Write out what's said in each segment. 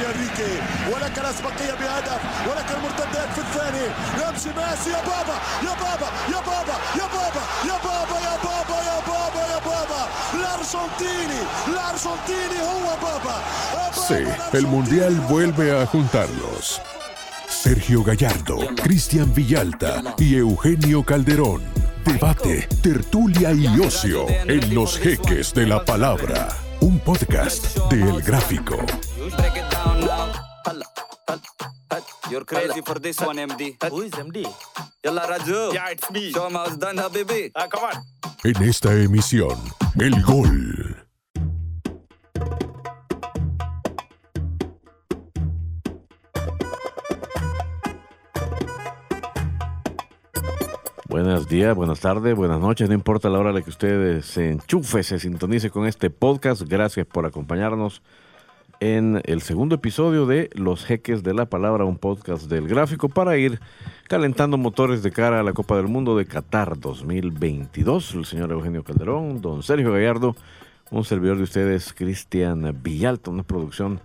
يا انريكي ولك الاسبقيه بهدف ولك المرتدات في الثاني يمشي ميسي يا بابا يا بابا يا بابا يا بابا يا بابا يا بابا يا بابا يا بابا الارجنتيني الارجنتيني هو بابا Sí, el Mundial vuelve a juntarlos. Sergio Gallardo, Cristian Villalta y Eugenio Calderón. Debate, tertulia y ocio en los jeques de la palabra. Un podcast de El Gráfico. You're crazy for this one, MD. Who is MD? Yalla Raju. Yeah, it's me. Show 'em how it's done, Habibi. Ah, come on. En esta emisión, el gol. Buenos días, buenas tardes, buenas noches, no importa la hora a la que usted se enchufe, se sintonice con este podcast. Gracias por acompañarnos en el segundo episodio de Los Jeques de la Palabra, un podcast del gráfico para ir calentando motores de cara a la Copa del Mundo de Qatar 2022. El señor Eugenio Calderón, don Sergio Gallardo, un servidor de ustedes, Cristian Villalta, una producción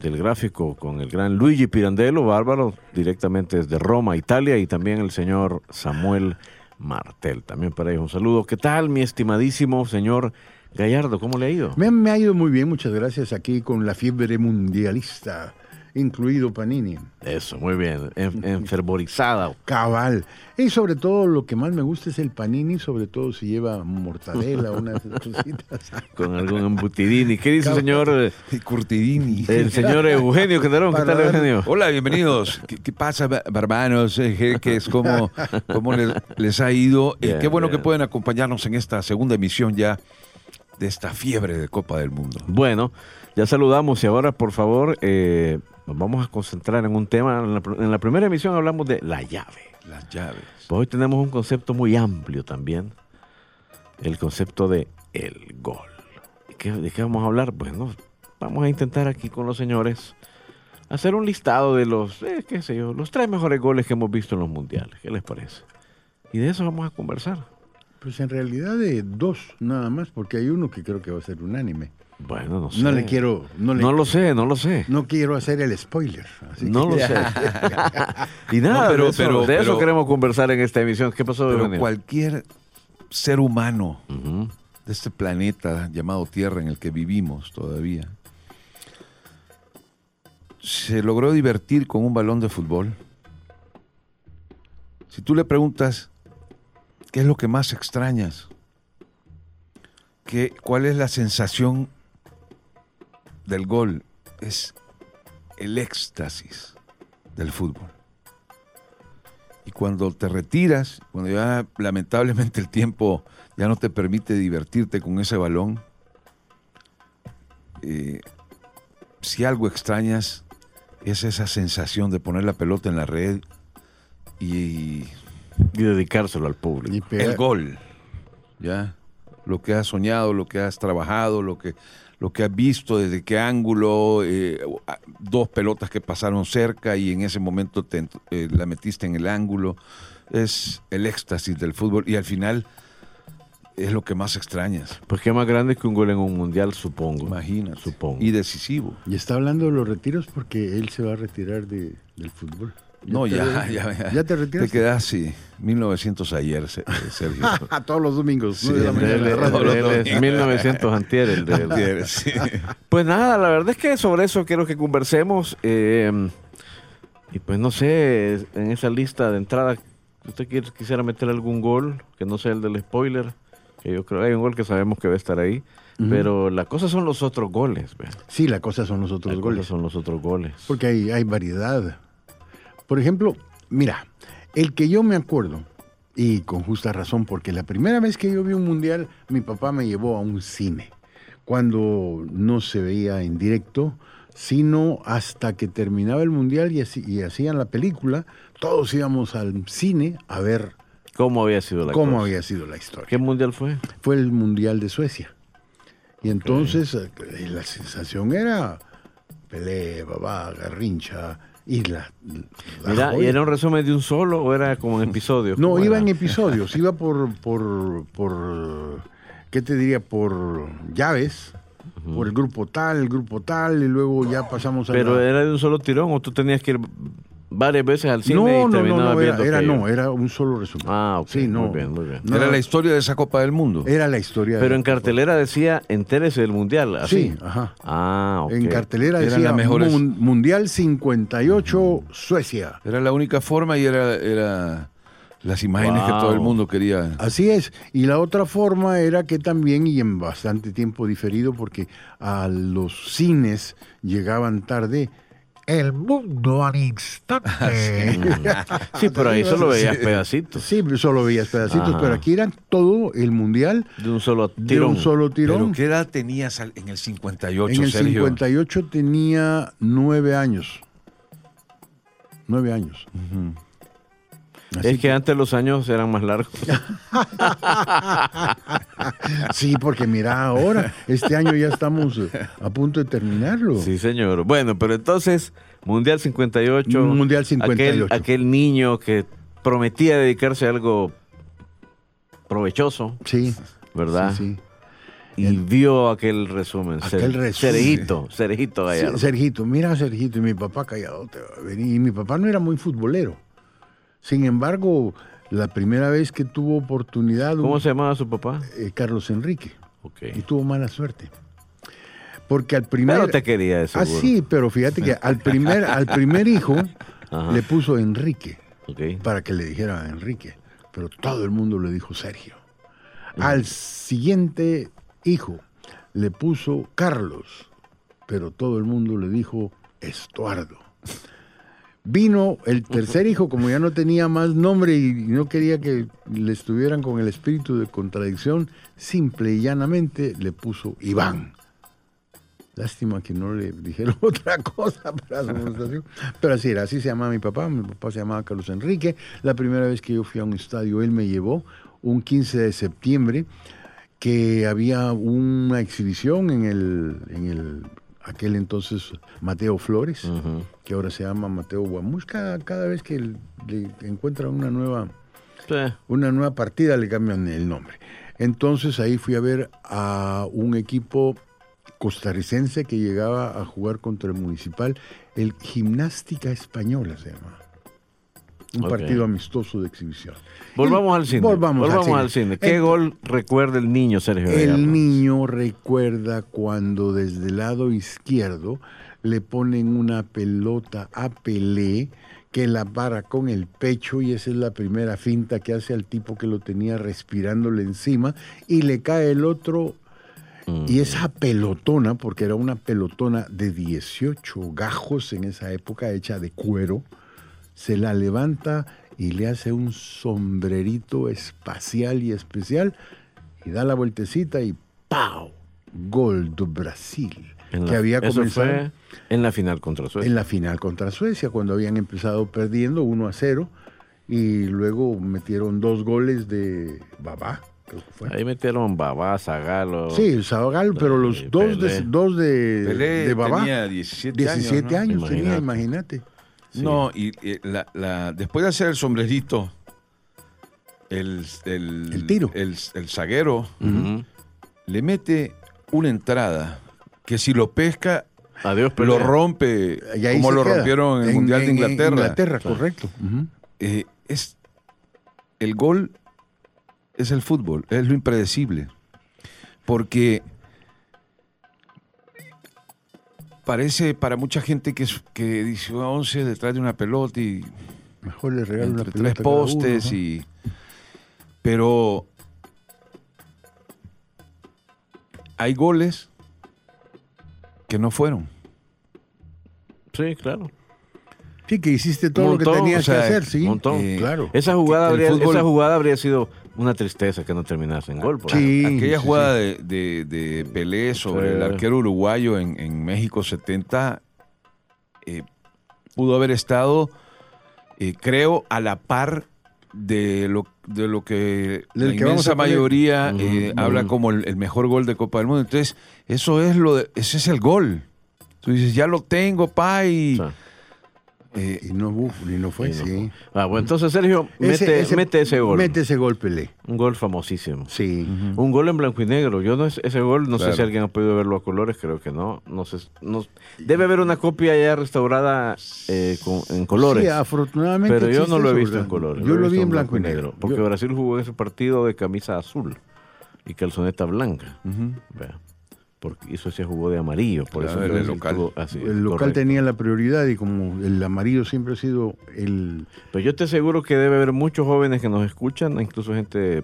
del gráfico con el gran Luigi Pirandello, bárbaro, directamente desde Roma, Italia, y también el señor Samuel Martel. También para ellos un saludo. ¿Qué tal, mi estimadísimo señor Gallardo? ¿Cómo le ha ido? Me, me ha ido muy bien, muchas gracias, aquí con la fiebre mundialista, incluido Panini. Eso, muy bien. En- enfervorizada. Cabal. Y sobre todo lo que más me gusta es el Panini, sobre todo si lleva mortadela, unas cositas. Con algún embutidini. ¿Qué dice el señor, eh, Curtidini. el señor Eugenio Calderón? ¿Qué tal, Eugenio? Hola, bienvenidos. ¿Qué, qué pasa, barbanos, eh, jeques? ¿Cómo, cómo les, les ha ido? Eh, Bien, qué bueno bien. que pueden acompañarnos en esta segunda emisión ya de esta fiebre de Copa del Mundo. Bueno, ya saludamos y ahora, por favor, eh, nos vamos a concentrar en un tema. En la, pr- en la primera emisión hablamos de la llave. Las llaves. Pues hoy tenemos un concepto muy amplio también. El concepto de el gol. ¿De qué, de qué vamos a hablar? Bueno, vamos a intentar aquí con los señores hacer un listado de los, eh, qué sé yo, los tres mejores goles que hemos visto en los mundiales. ¿Qué les parece? Y de eso vamos a conversar. Pues en realidad de dos nada más, porque hay uno que creo que va a ser unánime. Bueno, no sé. No le quiero, no, le, No lo sé, no lo sé. no quiero hacer el spoiler. así No que- lo sé. y nada, No, pero- de, eso, pero- de eso pero- queremos conversar en esta emisión. ¿Qué pasó, Pero cualquier ser humano de este planeta llamado Tierra en el que vivimos todavía se logró divertir con un balón de fútbol. Si tú le preguntas qué es lo que más extrañas, ¿Qué, cuál es la sensación del gol, es el éxtasis del fútbol. Y cuando te retiras, cuando ya lamentablemente el tiempo ya no te permite divertirte con ese balón, eh, si algo extrañas es esa sensación de poner la pelota en la red y Y dedicárselo al público. Y el gol, ¿ya? Lo que has soñado, lo que has trabajado, lo que, lo que has visto, desde qué ángulo, eh, dos pelotas que pasaron cerca y en ese momento te eh, la metiste en el ángulo. Es el éxtasis del fútbol y al final es lo que más extrañas, Pues qué más grande que un gol en un mundial, supongo. imagínate. Supongo. Y decisivo. Y está hablando de los retiros porque él se va a retirar de, del fútbol. No, te- ya, ya, ya. ¿Ya te retiraste? Te quedas, sí, 1900 ayer, eh, Sergio. Todos los domingos. Sí, nueve de la de mañana. Él- él- Todos los él es domingos. 1900 antier, el de él. Ayer, sí. Pues nada, la verdad es que sobre eso quiero que conversemos. eh, y pues no sé, en esa lista de entrada, ¿usted quiere- quisiera meter algún gol que no sea el del spoiler? Que yo creo que hay un gol que sabemos que va a estar ahí. Pero la cosa son los otros goles. Sí, la cosa son los otros La cosa goles. son los otros goles. Porque hay, hay variedad. Por ejemplo, mira, el que yo me acuerdo, y con justa razón, porque la primera vez que yo vi un mundial, mi papá me llevó a un cine, cuando no se veía en directo, sino hasta que terminaba el mundial y, hacían la película, todos íbamos al cine a ver ¿Cómo había sido la cómo cosa? había sido la historia. ¿Qué mundial fue? Fue el mundial de Suecia. Y entonces eh, la sensación era Pelé, Babá, Garrincha y la... la Mira, ¿y era un resumen de un solo o era como en episodios? No, ¿Cómo iba era? en episodios, iba por, por, por, ¿qué te diría? Por llaves, por el grupo tal, el grupo tal, y luego ya pasamos a Pero la- era de un solo tirón o tú tenías que ir varias veces al cine no, y no, no, no, era, era- no, era un solo resumen. Ah, ok, Sí, no, muy bien, muy bien. no, Era la historia de esa Copa del Mundo. era la historia. Pero de- en cartelera decía entérese del mundial, así. Sí, ajá. Ah, ok. En cartelera Eran decía las mejores. Mun- Mundial 58 Suecia. Era la única forma y era, era las imágenes que todo el mundo quería. Así es. Y la otra forma era que también, y en bastante tiempo diferido, porque a los cines llegaban tarde, el mundo al instante. Sí, pero ahí solo veías pedacitos. Sí, solo veías pedacitos, Ajá. pero aquí era todo el mundial De un solo de tirón. un solo ¿Pero tirón. qué edad tenías en el 58, En el Sergio? 58 tenía nueve años. Nueve años. Así Es que antes los años eran más largos. Sí, porque mira ahora, este año ya estamos a punto de terminarlo. Sí, señor. Bueno, pero entonces, Mundial 58. Mundial 58. Aquel, aquel niño que prometía dedicarse a algo provechoso, Sí, ¿verdad? sí, Y vio aquel resumen. Aquel resumen. Cerejito sí. Gallardo. Sergito, mira Sergito, y mi papá callado te va a venir. Y mi papá no era muy futbolero. Sin embargo, la primera vez que tuvo oportunidad, ¿Cómo un- se llamaba su papá? eh, Carlos Enrique, y tuvo mala suerte. Porque al primer... Pero te quería de Ah, sí, pero fíjate que al primer, al primer hijo Ajá. le puso Enrique. Ok. para que le dijera Enrique, pero todo el mundo le dijo Sergio. Al siguiente hijo le puso Carlos, pero todo el mundo le dijo Estuardo. Vino el tercer hijo, como ya no tenía más nombre y no quería que le estuvieran con el espíritu de contradicción, simple y llanamente le puso Iván. Lástima que no le dijeron otra cosa para su demostración. Pero así era, así se llamaba mi papá. Mi papá se llamaba Carlos Enrique. La primera vez que yo fui a un estadio, él me llevó un 15 de septiembre que había una exhibición en el, en el aquel entonces Mateo Flores, que ahora se llama Mateo Guamus. Cada, cada vez que le encuentran una nueva Sí. una nueva partida le cambian el nombre. Entonces ahí fui a ver a un equipo costarricense que llegaba a jugar contra el municipal, el Gimnástica Española se llama. Un partido amistoso de exhibición. Volvamos al cine. Volvamos al cine. al cine. ¿Qué El- gol recuerda el niño Sergio Gallardo? El niño recuerda cuando desde el lado izquierdo le ponen una pelota a Pelé que la para con el pecho y esa es la primera finta que hace al tipo que lo tenía respirándole encima y le cae el otro y esa pelotona, porque era una pelotona de 18 gajos en esa época hecha de cuero, se la levanta y le hace un sombrerito espacial y especial y da la vueltecita y ¡pau! Gol do Brasil. En que la- había eso comenzado fue en la final contra Suecia. en la final contra Suecia, cuando habían empezado perdiendo 1 a 0 y luego metieron dos goles de Babá. creo que fue. Ahí metieron Babá, Zagalo. Sí, el Zagal, pero los Eh, dos de, dos de, Pelé de Babá. tenía 17, 17 años. años, ¿no? tenía, imagínate. No, y, y la, la- después de hacer el sombrerito, el, el, El tiro. el, el zaguero le mete una entrada que si lo pesca, Adiós, lo rompe, como lo queda. rompieron en el Mundial de Inglaterra. Inglaterra, correcto. Ujú. Eh, es, el gol es el fútbol, es lo impredecible. Porque parece para mucha gente que, es, que dice 11 detrás de una pelota y Mejor le regalo una entre pelota tres a cada uno, postes y pero hay goles que no fueron Sí, claro. Sí, que hiciste todo lo que tenías o sea, que hacer, sí. un montón. Eh, claro. Esa jugada, el habría, fútbol- esa jugada habría sido una tristeza que no terminase en gol. por Sí. aquella sí, jugada de, de- de Pelé sobre Sí. el arquero uruguayo en, en México 70 eh, pudo haber estado eh, creo a la par de lo, de lo que Del la que inmensa mayoría eh, habla como el, el mejor gol de Copa del Mundo. Entonces, eso es lo de- ese es el gol. Tú dices, ya lo tengo, pa, y O sea, Eh, Y no, y no fue, Y no sí. Ah, bueno, entonces Sergio, mete ese, mete ese gol. Mete ese gol, Pelé. Un gol famosísimo. Sí. Un gol en blanco y negro. Yo no ese gol, no sé Claro. si alguien ha podido verlo a colores, creo que no. No sé, no- debe haber una copia ya restaurada eh, con- en colores. Sí, afortunadamente. pero yo no lo he visto en colores. Yo lo vi en blanco y negro. Porque Yo- Brasil jugó ese partido de camisa azul y calzoneta blanca. Vea. Porque y Suecia jugó de amarillo. Por Claro, eso el local. tuvo- así, el local correcto. tenía la prioridad y como el amarillo siempre ha sido el... Pero yo te aseguro que debe haber muchos jóvenes que nos escuchan, incluso gente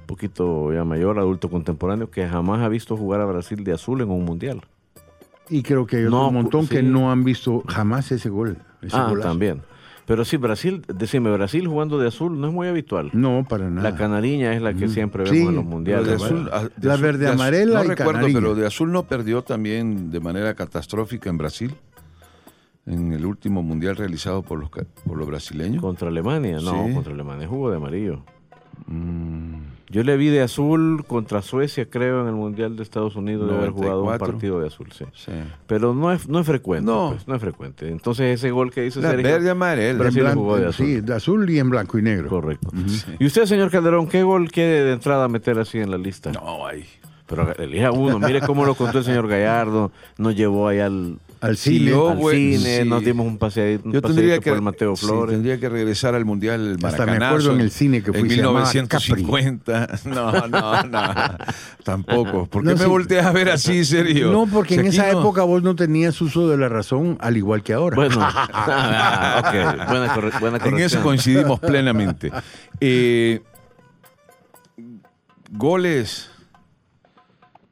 un poquito ya mayor, adulto contemporáneo, que jamás ha visto jugar a Brasil de azul en un mundial. Y creo que hay No, otro montón que no han visto jamás ese gol. ese Ah, golazo. también. Pero sí, Brasil, decime, Brasil jugando de azul no es muy habitual. No, para nada. La canariña es la que siempre vemos Sí, en los mundiales. de ¿verdad? azul, ah, de La azul- verde de azul- amarela No y recuerdo, canarilla. pero de azul no perdió también de manera catastrófica en Brasil. En el último mundial realizado por los, ca- por los brasileños. Contra Alemania, no, Sí. contra Alemania jugó de amarillo. Mm, Yo le vi de azul contra Suecia, creo, en el Mundial de Estados Unidos, de haber jugado un 94. partido de azul, sí. sí. Pero no es, no es frecuente, No. pues, no es frecuente. Entonces ese gol que dice Sergio- verde. Brasil En blanco- jugó de azul. Sí, de azul y en blanco y negro. Correcto. ¿Y usted, señor Calderón, qué gol quiere de entrada meter así en la lista? No, ay. Pero elija uno, mire cómo lo contó el señor Gallardo, nos llevó ahí al, Al cine. yo- al cine, sí. nos dimos un paseadito, un Yo tendría que, por el Mateo sí, Flores. tendría que regresar al Mundial Hasta me acuerdo en el cine que fui, En se llamaba 1950. No, no, no. Tampoco. ¿Por qué No, me sí. volteas a ver así, serio? No, porque Si en esa no- época vos no tenías uso de la razón, al igual que ahora. Bueno, ah, ok, buena, corre- buena En eso corrección. coincidimos plenamente. Eh, goles.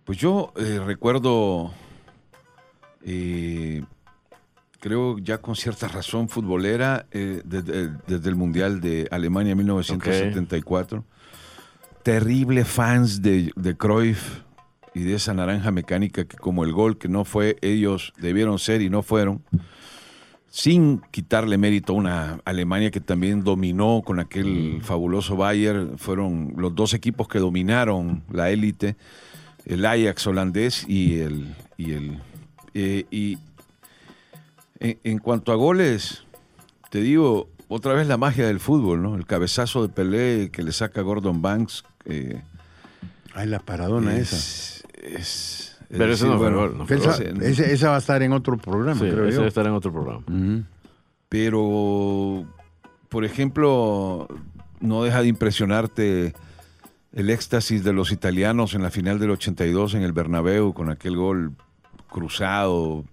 Pues yo eh, recuerdo, eh, creo ya con cierta razón futbolera, eh, desde, desde el Mundial de Alemania 1974. Terrible fans de, de Cruyff y de esa naranja mecánica que como el gol que no fue, ellos debieron ser y no fueron sin quitarle mérito a una Alemania que también dominó con aquel fabuloso Bayern, fueron los dos equipos que dominaron la élite, el Ajax holandés y el... Y, el, eh, y en, en cuanto a goles, te digo, otra vez la magia del fútbol, ¿no? El cabezazo de Pelé que le saca Gordon Banks. eh, Ay, la paradona esa. es, es- es Pero ese no fue bueno, gol, no fue Esa, esa va a estar en otro programa, Sí, creo ese yo. debe estar en otro programa. Pero por ejemplo, no deja de impresionarte el éxtasis de los italianos en la final del 82 en el Bernabéu con aquel gol cruzado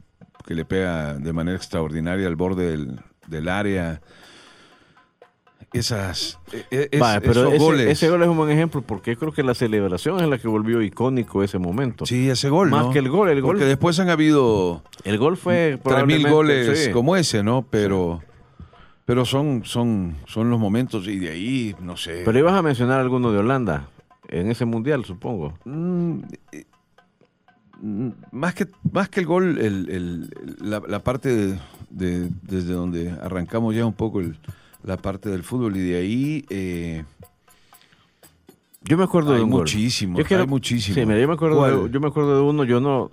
que le pega de manera extraordinaria al borde del, del área. Esas, e- e- Vale, es- pero esos ese, goles. ese gol es un buen ejemplo porque yo creo que la celebración es la que volvió icónico ese momento. Sí, ese gol. Más ¿no? que el gol, el gol- Porque después han habido El gol fue tres mil goles sí. como ese, ¿no? Pero, pero son, son, son los momentos y de ahí, no sé. Pero ibas a mencionar alguno de Holanda en ese mundial, supongo. Mm, más, que, más que el gol, el- el- la, la parte de, de- desde donde arrancamos ya un poco el- la parte del fútbol y de ahí eh, Yo me acuerdo Hay de un gol. muchísimos, Yo quiero- hay. Sí, mira, yo me acuerdo de, yo me acuerdo de uno, yo no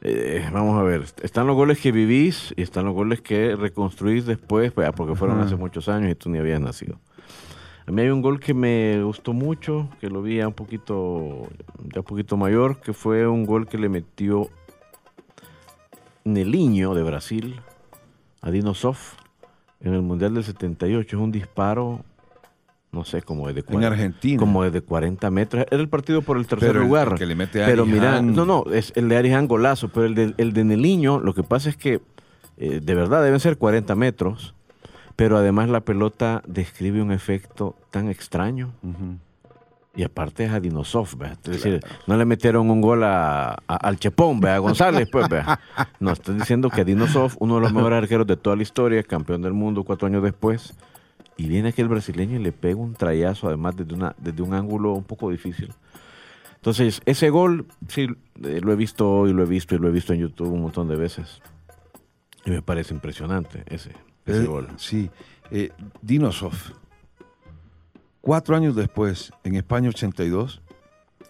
eh, vamos a ver, están los goles que vivís y están los goles que reconstruís después, pues, porque fueron hace muchos años y tú ni habías nacido. A mí hay un gol que me gustó mucho, que lo vi ya un poquito, ya un poquito mayor, que fue un gol que le metió Neliño de Brasil a Dino Sof en el Mundial del 78. Es un disparo, no sé, como de en 40, Argentina. como desde 40 metros. Era el partido por el tercer Pero el- lugar. el que le mete a pero mira, no, no, es el de Arihan golazo, pero el de, el de Neliño, lo que pasa es que eh, de verdad deben ser 40 metros, pero además la pelota describe un efecto tan extraño. Y aparte es a Dinosov, ¿vea? es decir, no le metieron un gol a, a- al Chepón, ¿vea? a González, pues. No, estoy diciendo que a Dinosov, uno de los mejores arqueros de toda la historia, campeón del mundo cuatro años después, y viene aquel brasileño y le pega un trayazo, además desde, una, desde un ángulo un poco difícil. Entonces, ese gol, sí, eh, lo he visto y lo he visto y lo he visto en YouTube un montón de veces. Y me parece impresionante ese, ese Eh, gol. Sí. Eh, Dinosov, cuatro años después, en España 82,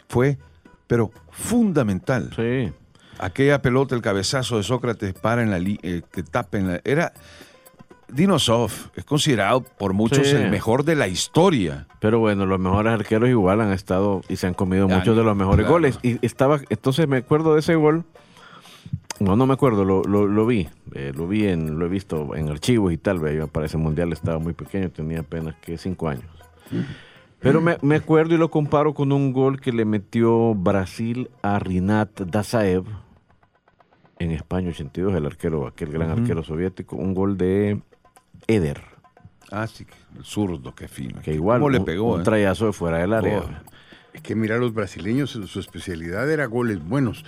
fue, pero fundamental. Sí. Aquella pelota, el cabezazo de Sócrates para en la eh, que tapa en la. Era. Dinosov es considerado por muchos Sí. el mejor de la historia. Pero bueno, los mejores arqueros igual han estado y se han comido muchos de los mejores claro. goles. Y estaba, entonces me acuerdo de ese gol. No, no me acuerdo, lo, lo, lo vi. eh, lo vi en, lo he visto en archivos y tal. vez Yo para ese mundial estaba muy pequeño, tenía apenas que cinco años. Pero me, me acuerdo y lo comparo con un gol que le metió Brasil a Rinat Dazaev en España 82, el arquero, aquel gran arquero soviético, un gol de Eder. Ah, sí, el zurdo, qué fino. Que igual ¿Cómo le un- pegó? un eh? trayazo de fuera del área. Oh. Es que mira, los brasileños, su su especialidad era goles buenos.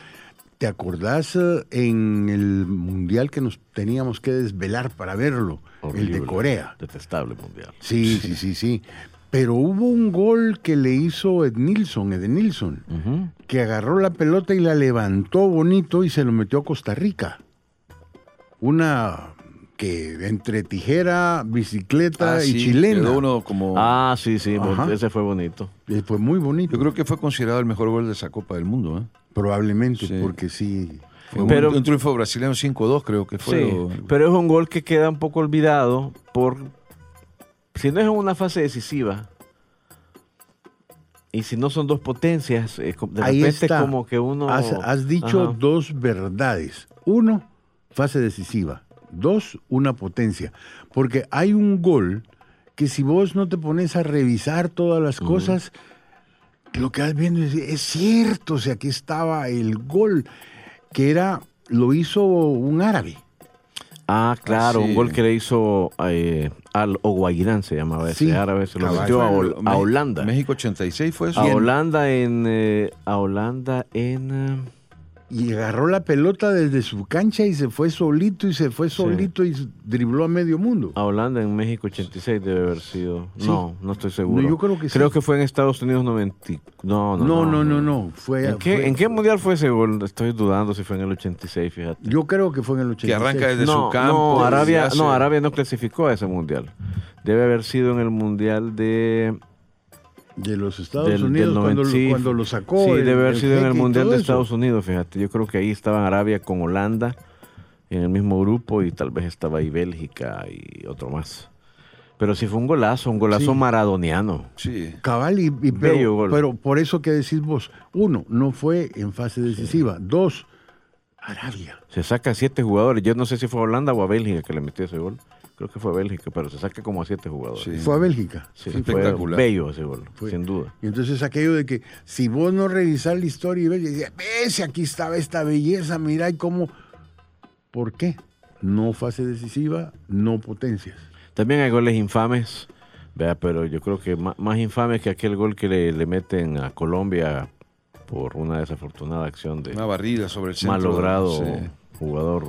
¿Te acordás eh, en el mundial que nos teníamos que desvelar para verlo? El de Corea. Detestable mundial. Sí, sí, sí, sí. Pero hubo un gol que le hizo Ednilson, Edenilson, Ujú. que agarró la pelota y la levantó bonito y se lo metió a Costa Rica. Una que entre tijera, bicicleta Ah, y sí, chilena. quedó uno como... Ah, sí, sí, Ajá. ese fue bonito. Y fue muy bonito. Yo creo que fue considerado el mejor gol de esa Copa del Mundo. ¿eh? Probablemente, Sí. porque sí. Fue un- Pero- un, triunfo brasileño 5-2 creo que fue. Sí, o- pero es un gol que queda un poco olvidado por... Si no es una fase decisiva y si no son dos potencias, eh, de Ahí repente está. como que uno... Has, has dicho Ajá. dos verdades. Uno, fase decisiva. Dos, una potencia. Porque hay un gol que si vos no te pones a revisar todas las cosas, lo que vas viendo es, es cierto, o sea, aquí estaba el gol, que era, lo hizo un árabe. Ah, claro, Ah, sí. un gol que le hizo eh, al Oguairán, se llamaba ese Sí, árabe, se lo metió a, Hol- a Holanda. México 86 fue eso. A Holanda en... eh, a Holanda en... Y agarró la pelota desde su cancha y se fue solito y se fue solito y dribló a medio mundo. A Holanda en México 86 debe haber sido. Sí. No, no estoy seguro. No, yo creo que sí. Creo que fue en Estados Unidos 90. No, no, No, no, no, no. Fue, ¿En qué, fue- en qué mundial fue ese gol? Estoy dudando si fue en el 86, fíjate. Yo creo que fue en el 86. Que arranca desde no, su campo. no, Arabia, hace- no, Arabia no clasificó a ese mundial. Debe haber sido en el mundial de. De los Estados del- del Unidos, cuando, 90, sí, lo, cuando lo sacó. Sí, el- debe haber sido en el mundial de eso. Estados Unidos, fíjate. Yo creo que ahí estaban Arabia con Holanda en el mismo grupo y tal vez estaba ahí Bélgica y otro más. Pero sí fue un golazo, un golazo Sí. maradoniano. Sí. Cabal, y, y- Bello pero, gol. pero por eso que decís vos, uno, no fue en fase decisiva. Dos, Arabia. Se saca siete jugadores. Yo no sé si fue a Holanda o a Bélgica que le metió ese gol. Creo que fue a Bélgica, pero se saca como a siete jugadores. Sí. Fue a Bélgica. Sí, Fue fue espectacular. bello ese gol, Fue. sin duda. Y entonces aquello de que si vos no revisás la historia y ves, y decís, ves, aquí estaba esta belleza, mira y cómo. ¿Por qué? No fase decisiva, no potencias. También hay goles infames, vea, pero yo creo que ma- más, infame que aquel gol que le, le meten a Colombia por una desafortunada acción de Una barrida sobre el centro. mal logrado Sí. jugador.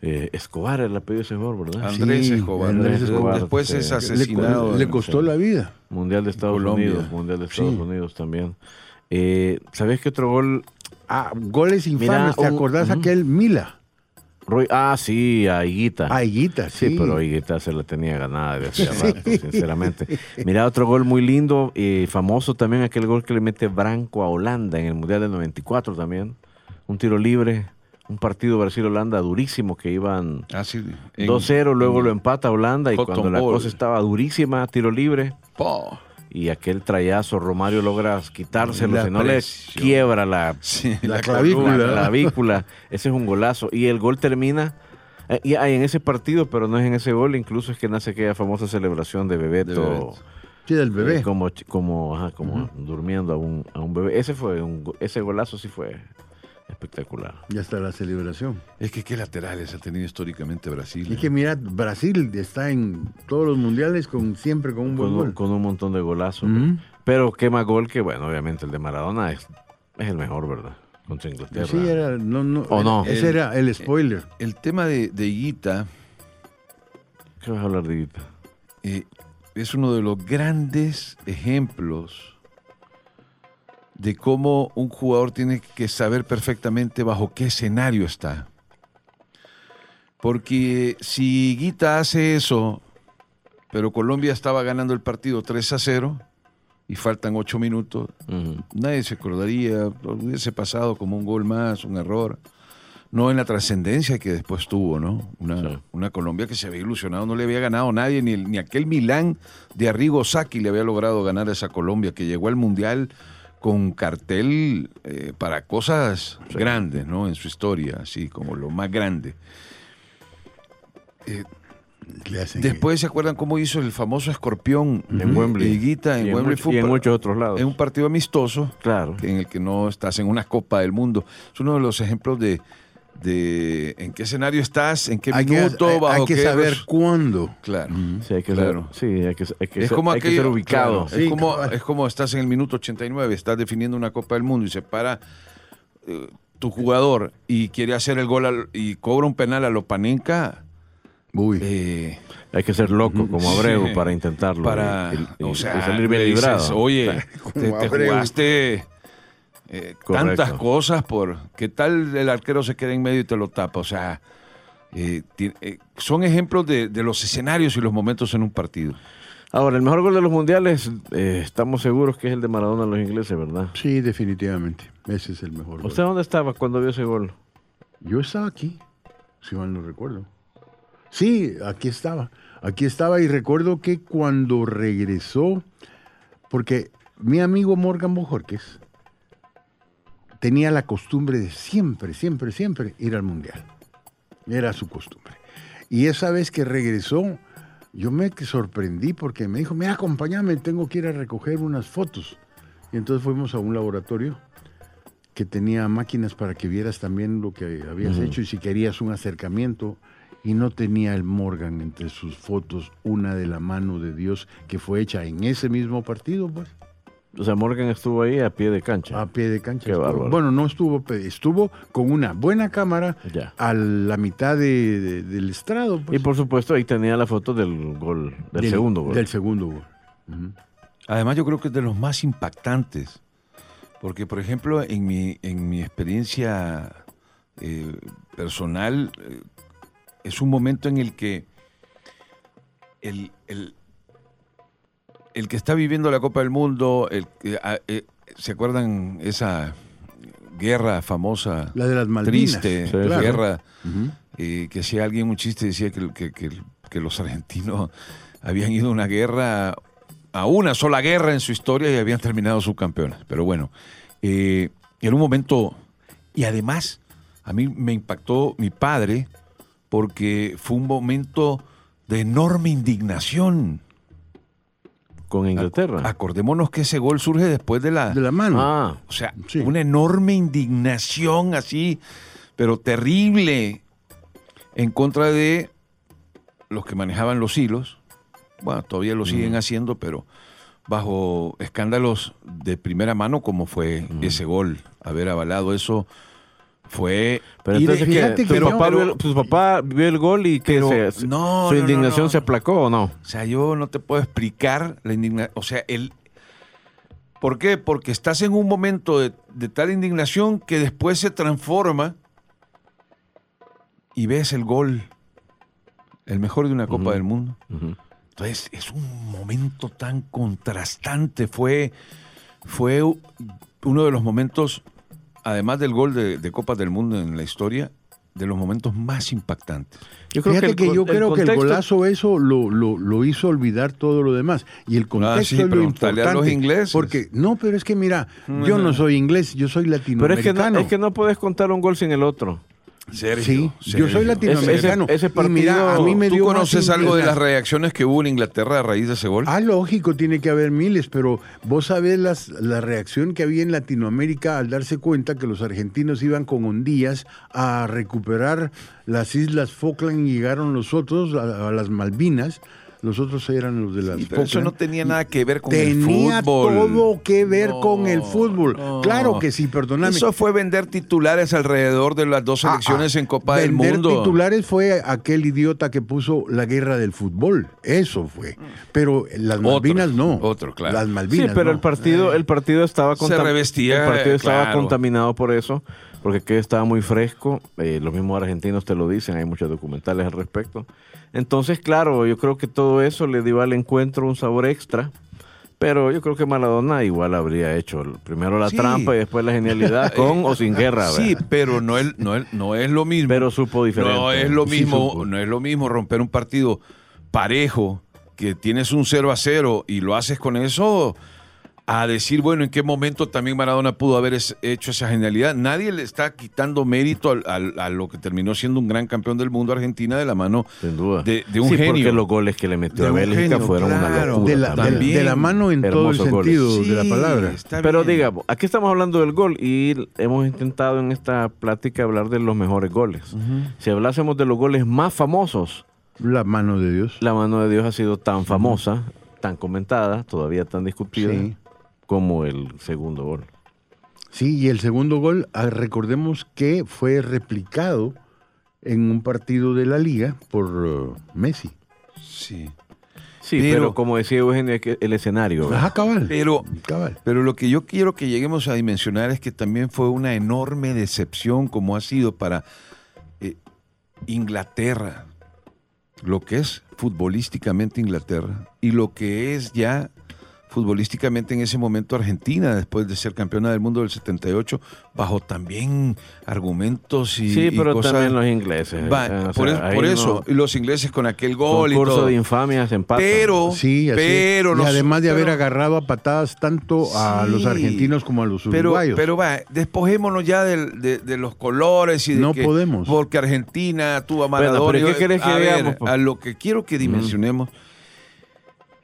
Eh, Escobar, el apellido de ese jugador, ¿verdad? Andrés Sí, Escobar. Andrés Escobar, Después es Le, asesinado. le costó la vida. Mundial de Estados Colombia. Unidos, Mundial de Estados Sí. Unidos también. Eh, ¿Sabes qué otro gol? Ah, goles infames, Mira, ¿te acordás aquel Mila? Roy, ah, sí, a Higuita. Ah, Higuita, Sí, sí. pero Higuita se la tenía ganada de hace rato, sinceramente. Mira, otro gol muy lindo y famoso también, aquel gol que le mete Branco a Holanda en el Mundial del 94 también. Un tiro libre, un partido Brasil-Holanda durísimo que iban Ah, sí, en- 2-0, luego en- lo empata Holanda y cuando la Ball. cosa estaba durísima, tiro libre. Po. Y aquel trayazo, Romario logra quitárselo, La si no le quiebra la, Sí, La clavícula. la clavícula. Ese es un golazo. Y el gol termina eh, y hay en ese partido, pero no es en ese gol. Incluso es que nace aquella famosa celebración de Bebeto. De Bebeto. Sí, del eh, bebé. como como, ajá, como durmiendo a un, a un bebé. Ese fue un, ese golazo sí fue espectacular. Ya está la celebración. Es que qué laterales ha tenido históricamente Brasil. Es que mira, Brasil está en todos los mundiales con siempre con un buen Con, gol. con un montón de golazos. Pero qué más gol que, bueno, obviamente el de Maradona es, es el mejor, ¿verdad? Contra Inglaterra. Sí, era, no, no, ¿O no? Ese El- era el spoiler. El tema de, de Higuita ¿Qué vas a hablar de Higuita? eh, es uno de los grandes ejemplos de cómo un jugador tiene que saber perfectamente bajo qué escenario está. Porque si Higuita hace eso, pero Colombia estaba ganando el partido 3 a 0 y faltan 8 minutos, nadie se acordaría, hubiese pasado como un gol más, un error. no en la trascendencia que después tuvo, ¿no? Una, Sí. una Colombia que se había ilusionado, no le había ganado a nadie, ni, ni aquel Milán de Arrigo Sacchi le había logrado ganar a esa Colombia, que llegó al Mundial con cartel eh, para cosas grandes, ¿no? En su historia, así como lo más grande. Hacen- Después se acuerdan cómo hizo el famoso escorpión En Wembley. En Y en Wembley y en muchos otros lados. En un partido amistoso, Claro. en el que no estás en una Copa del Mundo. Es uno de los ejemplos de, de en qué escenario estás, en qué hay que, minuto, hay- bajo hay que qué saber res- cuándo. Claro. Sí, hay que Claro. ser, sí, hay que, hay que Es ser, como hay que aquello- ser ubicado. claro, es, como, es como estás en el minuto 89, estás definiendo una Copa del Mundo y se para eh, tu jugador y quiere hacer el gol al- y cobra un penal a Lopanenka. Uy. eh, Hay que ser loco como Abreu Sí. para intentarlo. para y, y- o y sea, salir bien dices, librado. Oye, te, te Abreu. jugaste eh, tantas cosas por qué tal el arquero se queda en medio y te lo tapa. O sea, eh, eh, son ejemplos de, de los escenarios y los momentos en un partido. Ahora, el mejor gol de los mundiales, eh, estamos seguros que es el de Maradona a los ingleses, ¿verdad? Sí, definitivamente. Ese es el mejor. gol. ¿Usted dónde estaba cuando vio ese gol? Yo estaba aquí, si mal no recuerdo. Sí, aquí estaba. Aquí estaba y recuerdo que cuando regresó, porque mi amigo Morgan Bojorquez tenía la costumbre de siempre, siempre, siempre ir al mundial. Era su costumbre. Y esa vez que regresó, yo me sorprendí porque me dijo, mira, acompáñame, tengo que ir a recoger unas fotos. Y entonces fuimos a un laboratorio que tenía máquinas para que vieras también lo que habías hecho y si querías un acercamiento. Y no tenía el Morgan entre sus fotos una de la mano de Dios que fue hecha en ese mismo partido, pues, O sea, Morgan estuvo ahí a pie de cancha. a pie de cancha. Qué estuvo. bárbaro. Bueno, no estuvo, estuvo con una buena cámara Ya. a la mitad de- de- del estrado. pues. Y por supuesto, ahí tenía la foto del gol, del, segundo gol. Del segundo gol. Además, yo creo que es de los más impactantes. Porque, por ejemplo, en mi, en mi experiencia eh, personal, eh, es un momento en el que el, el- el que está viviendo la Copa del Mundo, el, ah, eh, ¿se acuerdan esa guerra famosa, La de las Malvinas. triste, Sí, claro. guerra? Eh, que hacía alguien un chiste decía que, que- que- que los argentinos habían ido a una guerra, a una sola guerra en su historia y habían terminado subcampeones. Pero bueno, eh, en un momento, y además a mí me impactó mi padre porque fue un momento de enorme indignación. Con Inglaterra. Acordémonos que ese gol surge después de la, De la mano. ah, o sea, Sí. una enorme indignación así, pero terrible, en contra de los que manejaban los hilos. Bueno, todavía lo siguen haciendo, pero bajo escándalos de primera mano, como fue ese gol. Haber avalado eso fue... pero entonces, ¿qué? fíjate ¿Tu, que papá vio, tu papá vio el gol y que Pero se, se- no, su no, indignación no. se aplacó o no? O sea, yo no te puedo explicar la indignación. O sea, el. ¿Por qué? Porque estás en un momento de, de tal indignación que después se transforma y ves el gol, el mejor de una Copa del Mundo. Entonces, es un momento tan contrastante. Fue, fue uno de los momentos, además del gol de, de Copa del Mundo en la historia, de los momentos más impactantes. Yo creo Fíjate el que, yo creo que el contexto- golazo eso lo, lo, lo hizo olvidar todo lo demás. Y el contexto Ah, sí, es lo importante. a los ingleses. Porque, no, pero es que mira, yo no soy inglés, yo soy Pero es que, no, latinoamericano. es que no puedes contar un gol sin el otro. Sergio, Sí, yo soy latinoamericano. Ese- ese y mira, a partido- mí me ¿Tú dio conoces algo de las reacciones que hubo en Inglaterra a raíz de ese gol? Ah, lógico, tiene que haber miles, pero vos sabés las, la reacción que había en Latinoamérica al darse cuenta que los argentinos iban con hundías a recuperar las islas Falkland y llegaron los otros a, a las Malvinas. Los otros eran los de las Sí, pero eso no Falkland. tenía nada que ver con el Tenía fútbol. todo que ver No, con el fútbol. no. Claro que sí, perdóname. Eso fue vender titulares alrededor de las dos Ah, selecciones ah, en Copa del vender Mundo. titulares fue aquel idiota que puso la guerra del fútbol. Eso fue. Pero las Otro, Malvinas no. otro, claro. Las Malvinas sí, pero no. el partido, el partido estaba Se revestía, el partido estaba claro. contaminado por eso, porque que estaba muy fresco. eh, los mismos argentinos te lo dicen, hay muchos documentales al respecto. Entonces, claro, yo creo que todo eso le dio al encuentro un sabor extra. Pero yo creo que Maradona igual habría hecho primero la Sí. trampa y después la genialidad con o sin guerra. Sí, ¿verdad? pero no es, no, es, no es lo mismo. Pero supo diferente. No es lo Sí, mismo, no es lo mismo romper un partido parejo, que tienes un 0 a 0 y lo haces con eso, a decir, bueno, en qué momento también Maradona pudo haber es- hecho esa genialidad. Nadie le está quitando mérito al- al- a lo que terminó siendo un gran campeón del mundo Argentina de la mano Sin duda. de, de un sí, genio. porque los goles que le metió De a Bélgica genio, fueron una claro. locura. de, la, también. de la mano en todo el Hermosos goles. sentido de la Sí, palabra. Pero bien. digamos, aquí estamos hablando del gol y hemos intentado en esta plática hablar de los mejores goles. Si hablásemos de los goles más famosos, La mano de Dios. la mano de Dios ha sido tan famosa, tan comentada, todavía tan discutida Sí. Como el segundo gol. Sí, y el segundo gol, ah, recordemos que fue replicado en un partido de la liga por eh, Messi. Sí. Sí, pero, Pero- como decía Eugenio, es que el escenario. Ajá, cabal. Pero, cabal. pero lo que yo quiero que lleguemos a dimensionar es que también fue una enorme decepción como ha sido para eh, Inglaterra, lo que es futbolísticamente Inglaterra y lo que es ya futbolísticamente en ese momento Argentina, después de ser campeona del mundo del 78, bajo también argumentos y, sí, y pero cosas... también los ingleses. Va, eh, por, sea, es- por eso, y los ingleses con aquel gol y concurso todo. de infamias empatan. Pero, Sí, así pero y los- además de haber pero- agarrado a patadas tanto a Sí. los argentinos como a los Pero, uruguayos. pero va, despojémonos ya del- de, de los colores y de No que- podemos. Porque Argentina tuvo a Maradona. pero ¿qué querés que a ver, digamos, pues? a lo que quiero que dimensionemos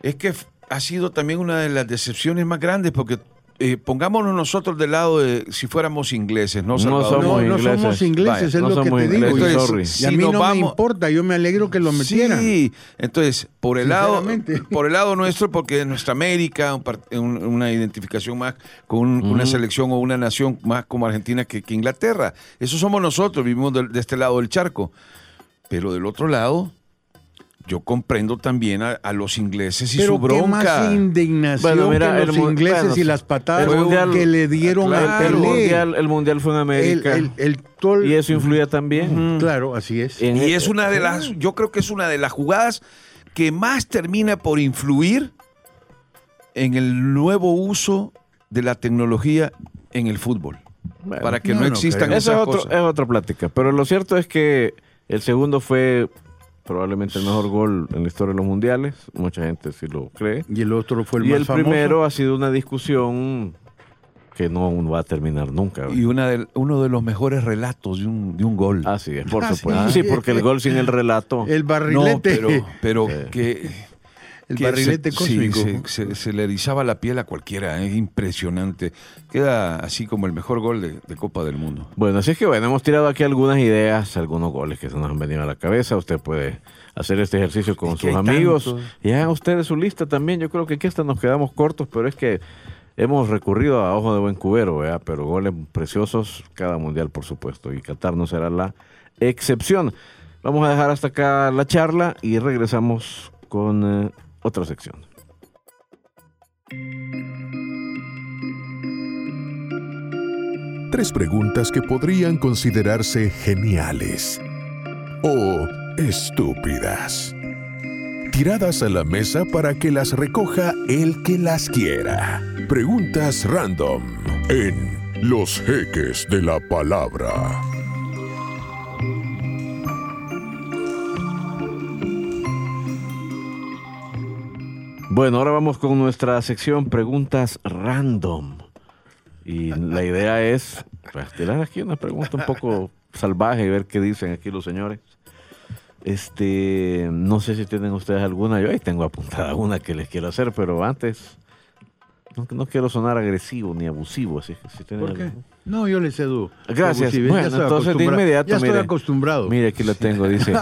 es que ha sido también una de las decepciones más grandes porque eh, pongámonos nosotros del lado de si fuéramos ingleses, ¿no? No somos no, no ingleses. somos ingleses, Vaya, es no lo que te digo. Entonces, y a mí no vamos- me importa, yo me alegro que lo metieran. Sí, entonces, por el lado por el lado nuestro, porque es nuestra América, un una identificación más con un- una selección o una nación más como Argentina que, que Inglaterra. Eso somos nosotros, vivimos de, de este lado del charco. Pero del otro lado, yo comprendo también a, a los ingleses y Pero su qué bronca. más indignación Bueno, mira, que los el ingleses bueno, y las patadas mundial- que le dieron claro, a el, mundial, el mundial fue en América el- el tol- y eso influía también. Claro, así es. En- Y es una de las, yo creo que es una de las jugadas que más termina por influir en el nuevo uso de la tecnología en el fútbol. Bueno, para que no, no, no existan. Eso esas es, otro- cosas. es otra plática. Pero lo cierto es que el segundo fue probablemente el mejor gol en la historia de los mundiales. Mucha gente sí lo cree. Y el otro fue el y más el famoso. primero ha sido una discusión que no va a terminar nunca. Y una del- uno de los mejores relatos de un, de un gol. Así es, por Ah, supuesto. sí. Sí, porque el gol sin el relato. El no, barrilete. pero, pero que, el barrilete se, sí, cósmico. se, se- se le erizaba la piel a cualquiera, es impresionante. Queda así como el mejor gol de, de Copa del Mundo. Bueno, así es que bueno, hemos tirado aquí algunas ideas, algunos goles que se nos han venido a la cabeza. Usted puede hacer este ejercicio con Es sus amigos tantos. y hagan ustedes su lista también. Yo creo que aquí hasta nos quedamos cortos, pero es que hemos recurrido a ojo de buen cubero, ¿verdad? pero goles preciosos cada mundial, por supuesto, y Qatar no será la excepción. Vamos a dejar hasta acá la charla y regresamos con eh, otra sección. Tres preguntas que podrían considerarse geniales o estúpidas. Tiradas a la mesa para que las recoja el que las quiera. Preguntas random en Los Jeques de la Palabra. Bueno, ahora vamos con nuestra sección Preguntas Random. Y la idea es pues, tirar aquí una pregunta un poco salvaje y ver qué dicen aquí los señores. Este, no sé si tienen ustedes alguna. Yo ahí tengo apuntada una que les quiero hacer, pero antes no, no quiero sonar agresivo ni abusivo, así que si tienen ¿Por qué? alguna- No, yo le cedo. Gracias. Abusividad, Bueno, ya estoy entonces de acostumbrado. inmediato, Ya estoy mire. acostumbrado. Mire, aquí lo tengo, dice.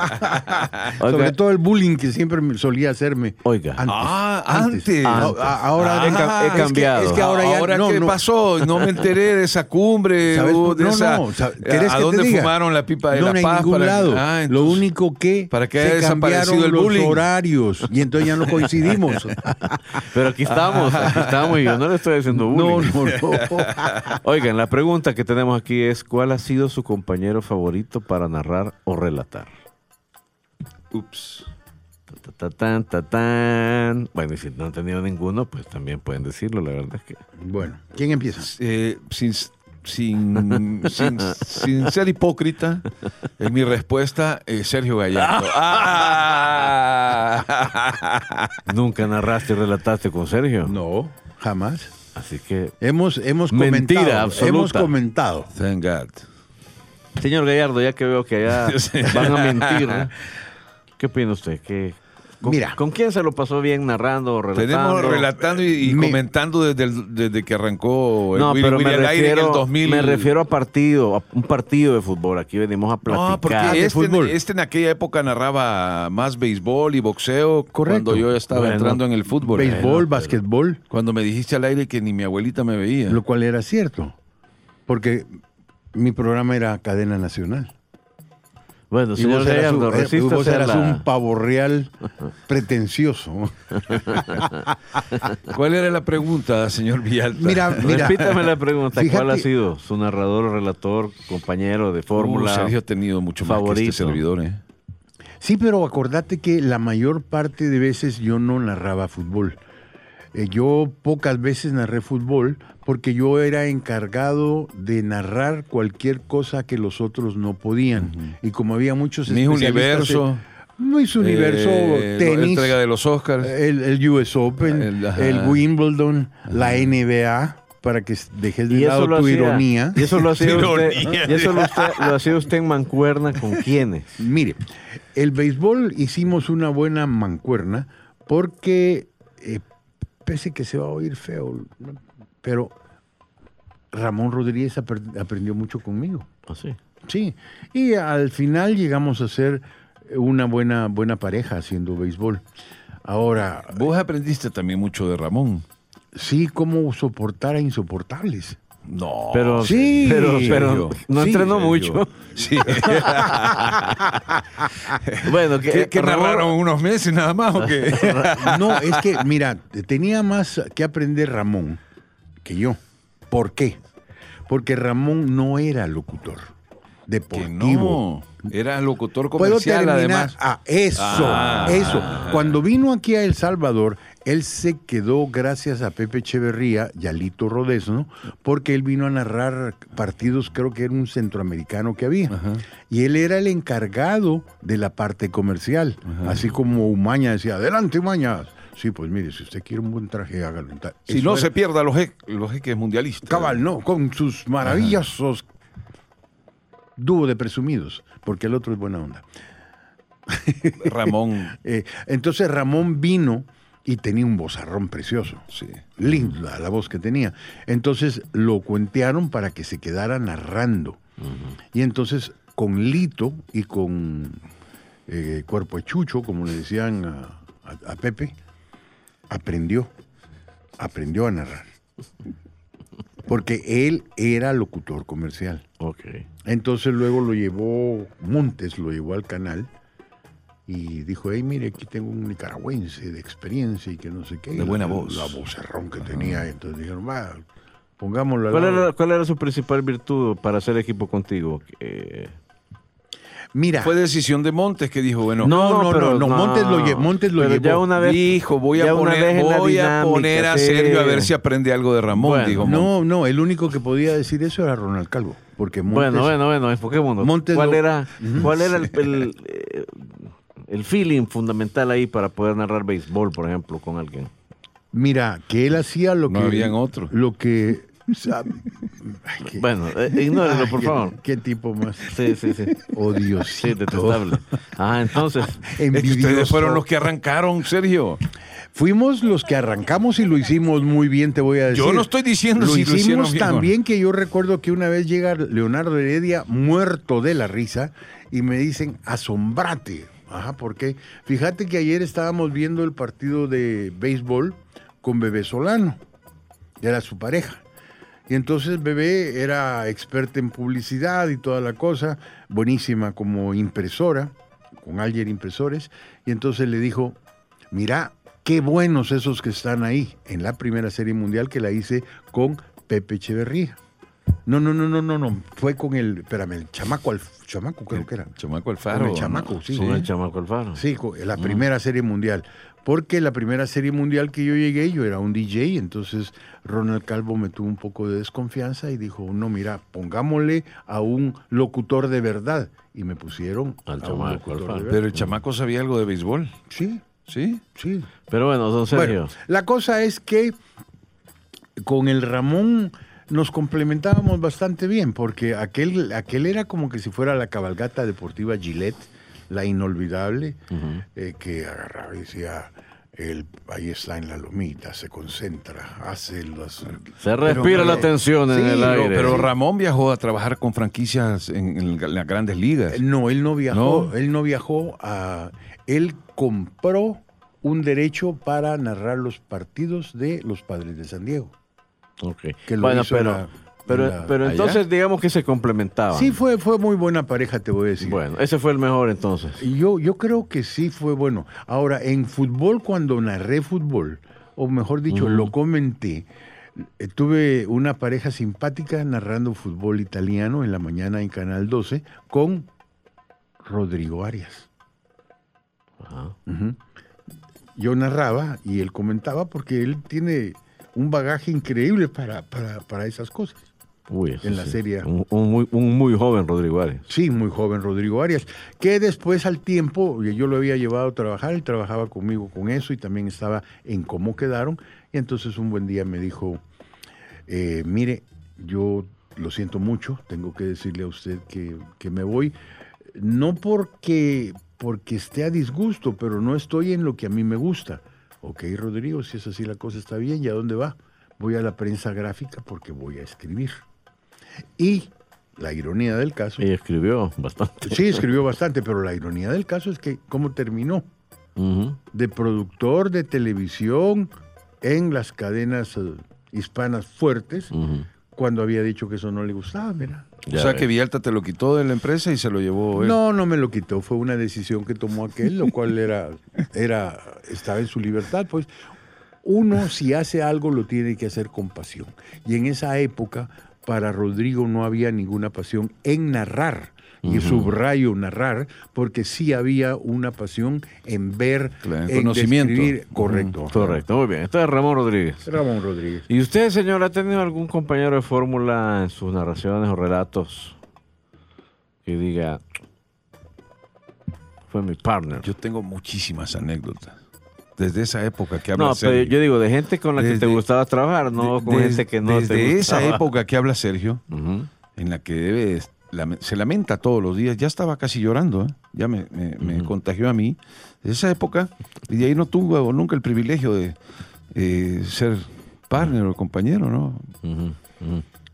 Sobre todo el bullying que siempre solía hacerme. Oiga. Antes. Ah, antes. Ahora Ah, he es que- cambiado. Es que, ahora ya no, ¿qué no. pasó? No me enteré de esa cumbre. ¿Sabes? o de No, esa- no, sa- ¿querés ¿A que te dónde diga? fumaron la pipa de no, la en paz? ningún para- lado. Ah, Lo único que para que se haya desaparecido cambiaron el los bullying. horarios y entonces ya no coincidimos. Pero aquí estamos, aquí estamos y yo no le estoy haciendo no, bullying. no, no. Oigan, la pregunta que tenemos aquí es ¿cuál ha sido su compañero favorito para narrar o relatar? Ups. Ta, ta, tan, ta, tan. Bueno, y si no han tenido ninguno, pues también pueden decirlo, la verdad es que. Bueno, ¿quién empieza? Eh, sin, sin, sin, sin ser hipócrita, en mi respuesta, eh, Sergio Gallardo. Ah. Nunca narraste y relataste con Sergio. No, jamás. Así que, Hemos, hemos Mentira comentado. absoluta. Hemos comentado. Thank God. señor Gallardo, ya que veo que allá van a mentir, ¿eh? ¿qué opina usted? ¿Qué, con, Mira. ¿Con quién se lo pasó bien narrando o relatando? Tenemos relatando y, y Me- comentando desde, el- desde que arrancó el No, Willy pero Willy me al aire en refiero, el 2000. me refiero a partido, a un partido de fútbol. Aquí venimos a platicar. No, porque de este, fútbol. este en aquella época narraba más béisbol y boxeo Correcto. cuando yo estaba Bueno, entrando en el fútbol. Béisbol, básquetbol, Cuando me dijiste al aire que ni mi abuelita me veía. lo cual era cierto. Porque mi programa era cadena nacional. Bueno, Y señor vos eras, Gallardo, un, eh, resístase vos a eras la- un pavo real pretencioso. ¿Cuál era la pregunta, señor Villalta? Mira, mira. Repítame la pregunta, ¿cuál ha sido su narrador, relator, compañero de Uh, fórmula? Sergio ha tenido mucho más que favorito. este servidor, ¿eh? Sí, pero acordate que la mayor parte de veces yo no narraba fútbol. Eh, yo pocas veces narré fútbol porque yo era encargado de narrar cualquier cosa que los otros no podían. Y como había muchos en- Universo. Miss Universo, eh, tenis, Entrega de los Oscars. el, el US Open, El- Wimbledon, la NBA, para que dejes de lado tu hacía, ironía. Y eso lo hacía usted, Ironía. y eso lo, usted- lo hacía usted en mancuerna con quiénes. Mire, el béisbol hicimos una buena mancuerna porque, eh, pese que se va a oír feo. Pero Ramón Rodríguez apre- aprendió mucho conmigo. Así. Sí, y al final llegamos a ser una buena, buena pareja haciendo béisbol. Ahora, Vos aprendiste también mucho de Ramón. sí, cómo soportar a insoportables. No. Pero, Sí. pero, pero no Sí, entrenó mucho. Sí. Bueno, que, ¿Qué, Ramón- narraron unos meses nada más o qué? No, es que, mira, tenía más que aprender Ramón que yo. ¿Por qué? Porque Ramón no era locutor deportivo. no. Era locutor Puedo comercial terminar. además. Ah, eso, Ah. eso. Cuando vino aquí a El Salvador, él se quedó gracias a Pepe Echeverría y a Lito Rodesno, porque él vino a narrar partidos, creo que era un centroamericano que había. Y él era el encargado de la parte comercial. Así como Umaña decía, adelante Umaña. Sí, pues mire, si usted quiere un buen traje, hágalo. Si Eso no era- se pierda los, je- los jeques mundialistas. Cabal, no, con sus maravillosos dúo de presumidos, porque el otro es buena onda. Ramón. Eh, entonces Ramón vino y tenía un vozarrón precioso. Sí. Linda la voz que tenía. Entonces lo cuentearon para que se quedara narrando. Y entonces con Lito y con eh, Cuerpo de Chucho, como le decían a, a- a Pepe, aprendió, aprendió a narrar. Porque él era locutor comercial. Ok. Entonces luego lo llevó Montes, lo llevó al canal y dijo, hey, mire, aquí tengo un nicaragüense de experiencia y que no sé qué. De buena la- voz. La vocerrón que tenía. Entonces dijeron, va, pongámoslo al ¿Cuál lado". era, ¿Cuál era su principal virtud para hacer equipo contigo? Eh, Mira, Fue decisión de Montes que dijo, bueno, No, no, pero no, Montes lo lle- Montes lo llevó. Ya una vez, dijo, voy a ya una vez poner, voy a, poner a sí. Sergio a ver si aprende algo de Ramón, Bueno, dijo Montes. no, no, el único que podía decir eso era Ronald Calvo. Porque Montes, Bueno, bueno, bueno, enfoquémonos. Montes ¿Cuál lo- era, cuál era el, el, eh, el feeling fundamental ahí para poder narrar béisbol, por ejemplo, con alguien? Mira, que él hacía lo No que... habían otros. Lo que... Ay, Bueno, eh, ignórelo, por favor. Qué, qué tipo más Sí, sí, sí. odioso. Sí, detestable. Ah, entonces, Es que ustedes fueron los que arrancaron, Sergio. Fuimos los que arrancamos y lo hicimos muy bien, te voy a decir. Yo no estoy diciendo lo si lo hicieron hicimos bien no. bien que yo recuerdo que una vez llega Leonardo Heredia muerto de la risa y me dicen, asombrate. Ajá, porque fíjate que ayer estábamos viendo el partido de béisbol con Bebé Solano, era su pareja. Y entonces Bebé era experta en publicidad y toda la cosa, buenísima como impresora, con Alger Impresores, y entonces le dijo, mira, qué buenos esos que están ahí, en la primera serie mundial que la hice con Pepe Echeverría. No, no, no, no, no, no. Fue con el, espérame, el chamaco, Alf- chamaco creo que era. Chamaco Alfaro. Con el ¿no? chamaco, sí. Con el chamaco Alfaro. Sí, la primera serie mundial. Porque la primera serie mundial que yo llegué, yo era un DJ, entonces Ronald Calvo me tuvo un poco de desconfianza y dijo, no, mira, pongámosle a un locutor de verdad. Y me pusieron Al a un chamaco locutor de Alfaro. verdad. Pero el chamaco sabía algo de béisbol. Sí, ¿Sí? sí. Pero bueno, don Sergio. Bueno, la cosa es que con el Ramón nos complementábamos bastante bien, porque aquel, aquel era como que si fuera la cabalgata deportiva Gillette, la inolvidable, eh, que agarraba y decía, ahí está en la lomita, se concentra, hace los... se respira pero- la tensión en el no, aire. Pero Ramón viajó a trabajar con franquicias en, en las grandes ligas. No, él no viajó, No. él no viajó a... Él compró un derecho para narrar los partidos de los Padres de San Diego. Ok. que lo bueno, hizo pero, la- pero, la- pero allá. entonces digamos que se complementaban. Sí, fue, fue muy buena pareja, te voy a decir. Bueno, ese fue el mejor entonces. Y Yo, yo creo que sí fue bueno. Ahora, en fútbol, cuando narré fútbol, o mejor dicho, lo comenté, eh, tuve una pareja simpática narrando fútbol italiano en la mañana en Canal 12 con Rodrigo Arias. Ajá. Ujú. Yo narraba y él comentaba porque él tiene un bagaje increíble para, para, para esas cosas. Uy, En la sí. serie. Un, un muy, un muy joven Rodrigo Arias. Sí, muy joven Rodrigo Arias, que después al tiempo, yo lo había llevado a trabajar, él trabajaba conmigo con eso y también estaba en cómo quedaron. Y entonces un buen día me dijo, eh, mire, yo lo siento mucho, tengo que decirle a usted que, que me voy, no porque, porque esté a disgusto, pero no estoy en lo que a mí me gusta. Ok, Rodrigo, si es así la cosa está bien, ¿y a dónde va? Voy a la prensa gráfica porque voy a escribir. Y la ironía del caso Y escribió bastante. Sí, escribió bastante, pero la ironía del caso es que cómo terminó Ujú. de productor de televisión en las cadenas eh, hispanas fuertes Ujú. cuando había dicho que eso no le gustaba, mira. Ya o sea ves. que Villalta te lo quitó de la empresa y se lo llevó él. No, no me lo quitó, fue una decisión que tomó aquel, lo cual era, era, estaba en su libertad, pues. Uno, si hace algo, lo tiene que hacer con pasión. Y en esa época, para Rodrigo no había ninguna pasión en narrar. Y subrayo narrar, porque sí había una pasión en ver, Claro, en en conocimiento. describir. Correcto. Correcto, muy bien. Entonces Ramón Rodríguez. Ramón Rodríguez. ¿Y usted, señor, ha tenido algún compañero de fórmula en sus narraciones o relatos que diga, fue mi partner? Yo tengo muchísimas anécdotas. Desde esa época que habla no, pero Sergio. yo digo, de gente con la que te Desde- gustaba trabajar, no De- con des- gente que no desde te esa gustaba. época que habla Sergio, en la que debe, se lamenta todos los días, ya estaba casi llorando, ¿eh? ya me, me- me contagió a mí. De esa época, y de ahí no tuve nunca el privilegio de eh, ser partner o compañero, ¿no? Ujú.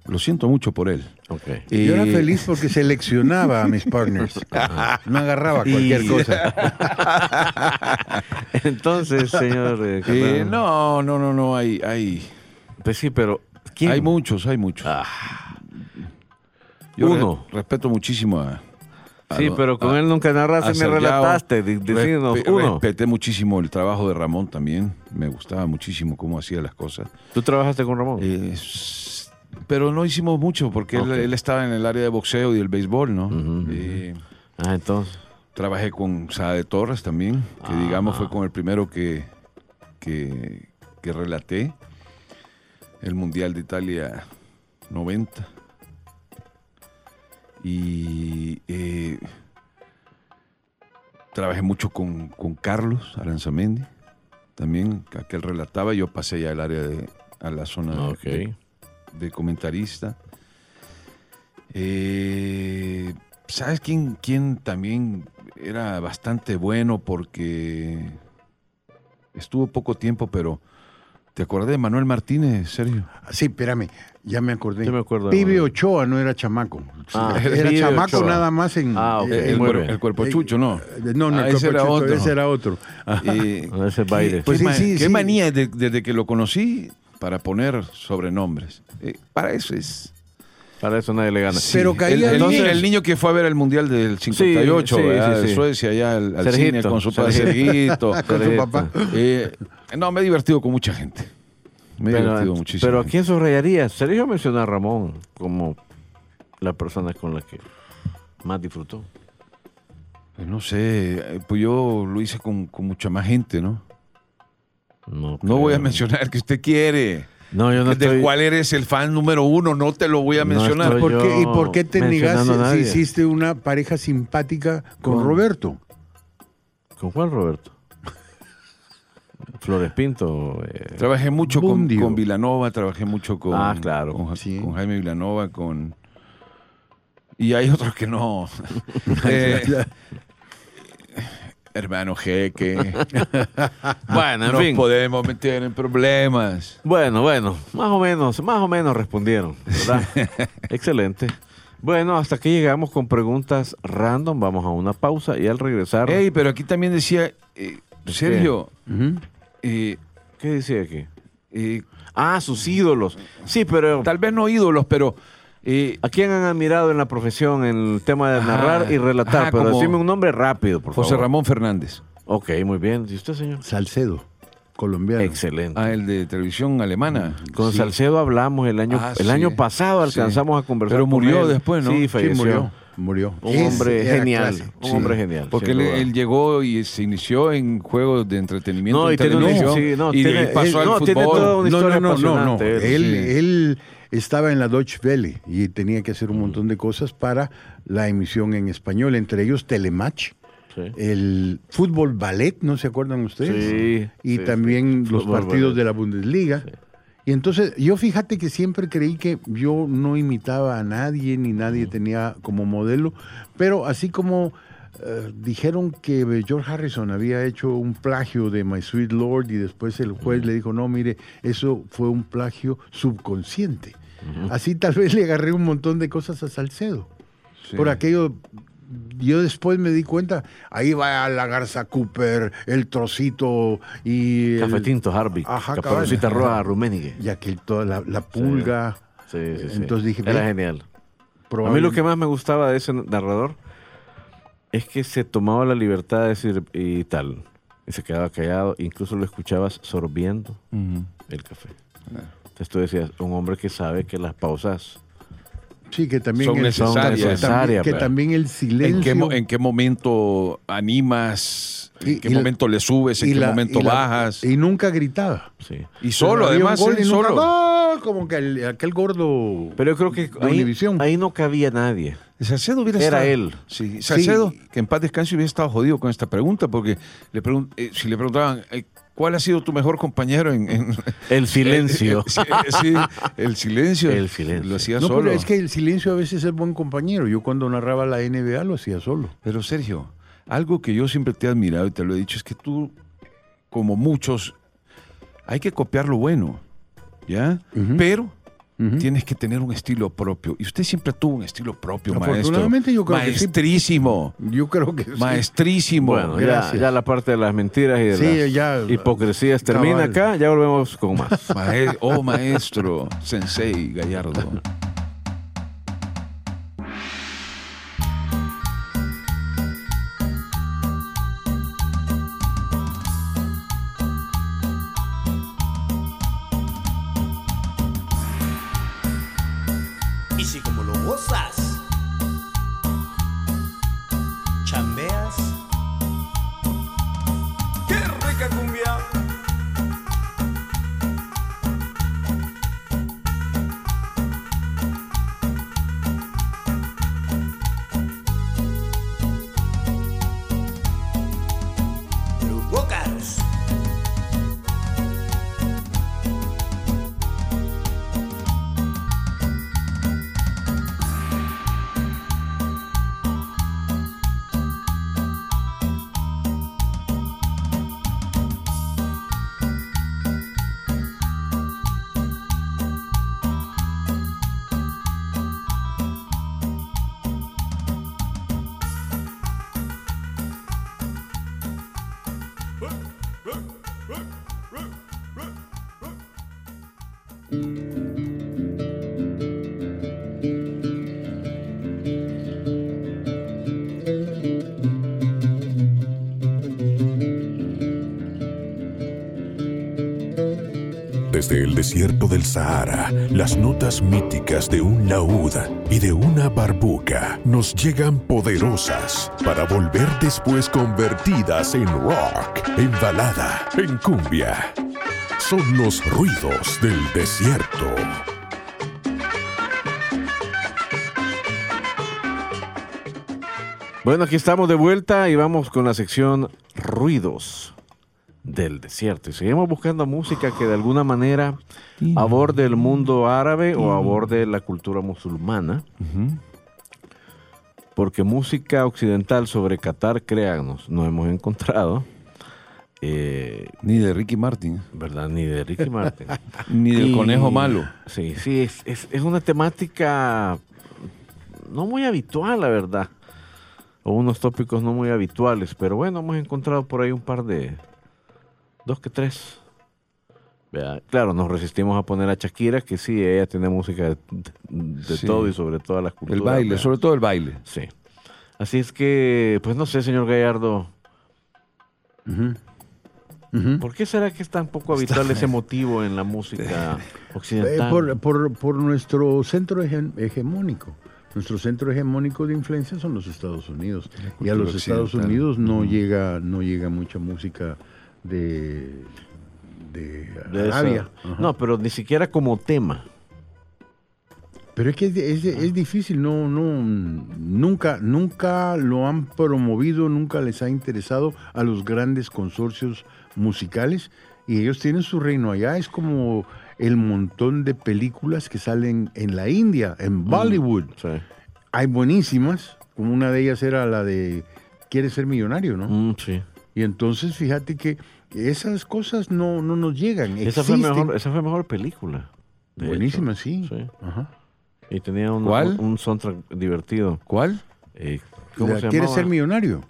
Lo siento mucho por él. Ok. Yo era feliz porque seleccionaba a mis partners. No agarraba cualquier Y- cosa. Entonces, señor... eh, eh, no, no, no, no, hay, hay, Pues sí, pero... ¿quién? hay muchos, hay muchos. Ah, Yo uno. re- respeto muchísimo a... a sí, pero con a- él nunca narraste ni relataste. Decínos Respe- uno. Respeté muchísimo el trabajo de Ramón también. Me gustaba muchísimo cómo hacía las cosas. ¿Tú trabajaste con Ramón? Eh, s- pero no hicimos mucho porque él- él, estaba en el área de boxeo y el béisbol, ¿no? Ah, entonces... trabajé con Saade Torres también, que Ah. digamos fue con el primero que, que, que relaté el Mundial de Italia 90. Y eh, trabajé mucho con, con Carlos Aranzamendi, también, que aquel relataba, yo pasé ya al área de, a la zona de- Ok. de, de comentarista. Eh, ¿Sabes quién, quién también era bastante bueno porque estuvo poco tiempo, pero ¿te acordás de Manuel Martínez, Sergio? Sí, espérame, ya me acordé. Yo me acuerdo Pibe. Ochoa no era chamaco. Ah, era chamaco Ochoa. nada más en. Ah, eh, el, cuerpo eh, chucho, ¿no. No, no, Ah, el ese era Chucho, otro. ese era otro. Eh, Ah, ese baile. qué, Pues qué sí, sí, qué sí. manía de- desde que lo conocí para poner sobrenombres. Eh, para eso es. Para eso nadie le gana. Pero el, caía el bien. niño, el niño que fue a ver el Mundial del 58, sí, sí, de sí. Suecia, allá al, al cine con su padre. Con su papá. Eh, no, me he divertido con mucha gente. Me he Pero, divertido muchísimo. pero ¿a quién subrayaría? Sergio mencionó a Ramón como la persona con la que más disfrutó. Pues no sé, eh, pues yo lo hice con, con mucha más gente, ¿no? No, No voy a mencionar que usted quiere. No, yo no del estoy... cual eres el fan número uno, no te lo voy a mencionar. estoy- ¿Por qué- ¿Y por qué te negaste si hiciste una pareja simpática con Con- Roberto? ¿Con cuál, Roberto? Flores Pinto. eh, Trabajé mucho con, con Vilanova, trabajé mucho con, Ah, claro. con, Sí. con Jaime Vilanova, con... Y hay otros que no. Eh, hermano Jeque. Bueno, en Nos fin. podemos meter en problemas. Bueno, bueno, más o menos, más o menos respondieron, ¿verdad? Excelente. Bueno, hasta aquí llegamos con preguntas random. Vamos a una pausa y al regresar. Ey, pero aquí también decía, eh, Sergio, Ujú. eh, ¿Qué dice aquí? eh, Ah, sus ídolos. Sí, pero tal vez no ídolos, pero eh, ¿a quién han admirado en la profesión en el tema de Ajá, narrar y relatar? ajá, pero decime un nombre rápido, por José favor. Ramón Fernández, Ok, muy bien. ¿Y usted, señor? Salcedo, colombiano. Excelente. ah, el de televisión alemana. Con Sí. Salcedo hablamos el año, Ah, el sí, año pasado, sí. alcanzamos a conversar. Pero con murió él. después, ¿no? Sí, Sí, falleció. murió, murió. Un Ese hombre genial. clase. Un Sí, hombre genial. Porque él, llegó y se inició en juegos de entretenimiento No, y en tiene, televisión, sí, no, y tiene- pasó él- al no, fútbol. tiene toda una No, historia no, no, no, no. Él, sí. él estaba en la Deutsche Welle y tenía que hacer un montón de cosas para la emisión en español, entre ellos Telematch, Sí. el fútbol ballet, ¿no se acuerdan ustedes? Sí, Y sí, también los Fútbol partidos ballet. de la Bundesliga. Y entonces yo fíjate que siempre creí que yo no imitaba a nadie ni nadie tenía como modelo, pero así como eh, dijeron que George Harrison había hecho un plagio de My Sweet Lord y después el juez le dijo, no, mire, eso fue un plagio subconsciente. Así tal vez le agarré un montón de cosas a Salcedo. Sí. Por aquello, yo después me di cuenta, ahí va la Garza Cooper, el trocito y... Cafetinto, Harvey. Ajá, Caperucita. Roja, Rummenigge. y aquel, toda la, la pulga. Sí, sí, sí. Entonces dije, Era genial. A mí lo que más me gustaba de ese narrador es que se tomaba la libertad de decir y tal. Y se quedaba callado. Incluso lo escuchabas sorbiendo el café. Entonces tú decías, un hombre que sabe que las pausas Sí, que también Son el, necesarias. que también- que el silencio. ¿En qué, mo- en qué momento animas? ¿En Y- qué y la- momento le subes? ¿En y qué la- momento y la- bajas? Y nunca gritaba. Sí. Y solo, además, gol solo. ¡gol! Como que el- aquel gordo. Pero yo creo que ahí, no cabía nadie. Salcedo hubiera Era estado- él. Sí, Salcedo, Sí. que en paz descanse, hubiera estado jodido con esta pregunta, porque le pregun- eh, si le preguntaban, eh, ¿cuál ha sido tu mejor compañero en. en- El silencio. Sí, sí, el silencio. El silencio. Lo hacía No, solo. pero es que el silencio a veces es buen compañero. Yo cuando narraba la NBA lo hacía solo. Pero Sergio, algo que yo siempre te he admirado y te lo he dicho es que tú, como muchos, hay que copiar lo bueno, ¿ya? Pero Tienes que tener un estilo propio. Y usted siempre tuvo un estilo propio, maestro. Afortunadamente yo creo que sí. Maestrísimo. Yo creo que sí. Maestrísimo. Bueno, ya, Gracias. ya la parte de las mentiras y de Sí, las ya, hipocresías termina cabal. acá. Ya volvemos con más. Mae- oh, maestro, sensei, Gallardo. Desde el desierto del Sahara, las notas míticas de un laúd y de una barbuca nos llegan poderosas para volver después convertidas en rock, en balada, en cumbia. Son los ruidos del desierto. Bueno, aquí estamos de vuelta y vamos con la sección Ruidos del Desierto. Y seguimos buscando música que de alguna manera aborde el mundo árabe o aborde la cultura musulmana. Porque música occidental sobre Qatar, créanos, no hemos encontrado. Eh, Ni de Ricky Martin, ¿Verdad? Ni de Ricky Martin. ni del Y- conejo malo. Sí, sí, es, es- es una temática no muy habitual, la verdad. O unos tópicos no muy habituales, pero bueno, hemos encontrado por ahí un par de... Dos que tres. Claro, nos resistimos a poner a Shakira, que sí, ella tiene música de, de Sí. todo y sobre todas las culturas. El baile, sobre todo el baile. Sí. Así es que, pues no sé, señor Gallardo. ¿por qué será que es tan poco habitual ese motivo en la música Eh, occidental? por, por- por nuestro centro hege- hegemónico. Nuestro centro hegemónico de influencia son los Estados Unidos. Y a los Estados. Unidos no llega no llega mucha música de, de De Arabia. No, pero ni siquiera como tema. Pero es que es, es- es difícil, no, no, nunca, nunca lo han promovido, nunca les ha interesado a los grandes consorcios musicales y ellos tienen su reino allá. Es como el montón de películas que salen en la India, en Bollywood. Sí. Hay buenísimas, como una de ellas era la de Quiere ser millonario, ¿no? Mm, sí. Y entonces fíjate que esas cosas no, no nos llegan. Esa fue, mejor, esa fue mejor película. Buenísima, hecho. sí. Sí. Ajá. Y tenía un, ¿Cuál? un, un soundtrack divertido. ¿Cuál? Eh, ¿Cómo La se Quiere llamaba? ser millonario.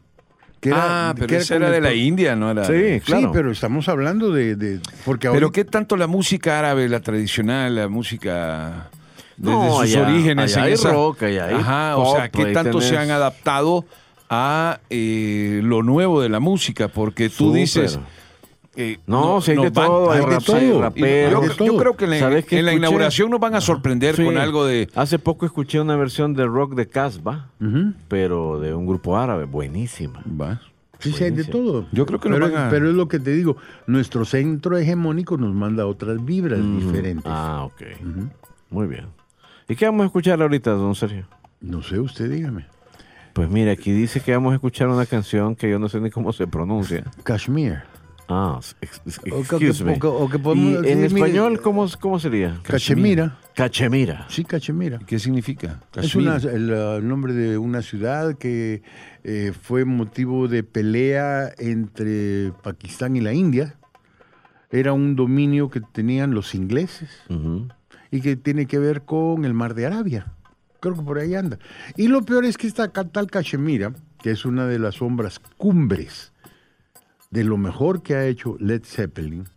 Que era- ah, pero que era esa de la India, no era. Sí, claro. Sí, pero estamos hablando de... de- porque Pero qué tanto la música árabe, la tradicional, la música desde No, sus allá- orígenes allá en hay esa- rock, allá hay Ajá, o sea, qué tanto se han adaptado a eh, lo nuevo de la música, porque tú Súper. dices eh, No, sí hay de van- todo, hay hay de todo. yo, creo que en la, inauguración nos van a sorprender Sí. con algo de Hace poco escuché una versión de rock de Casbah, pero de un grupo árabe, buenísima. Va. Sí, sí, hay de todo. Yo creo que nos pero, van a- pero es lo que te digo, nuestro centro hegemónico nos manda otras vibras Ujú. diferentes. Ah, ok. Muy bien. ¿Y qué vamos a escuchar ahorita, don Sergio? No sé, usted dígame. Pues mira, aquí dice que vamos a escuchar una canción que yo no sé ni cómo se pronuncia. Kashmir. Ah, ex- ex- excuse me. o que- o que podemos ¿Y decir, en español cómo, cómo sería? Cachemira. Cachemira. Sí, Cachemira. ¿Qué significa? Es Kashmir. una- el uh, nombre de una ciudad que eh, fue motivo de pelea entre Pakistán y la India. Era un dominio que tenían los ingleses y que tiene que ver con el mar de Arabia. Creo que por ahí anda. Y lo peor es que esta tal Cachemira, que es una de las sombras cumbres de lo mejor que ha hecho Led Zeppelin,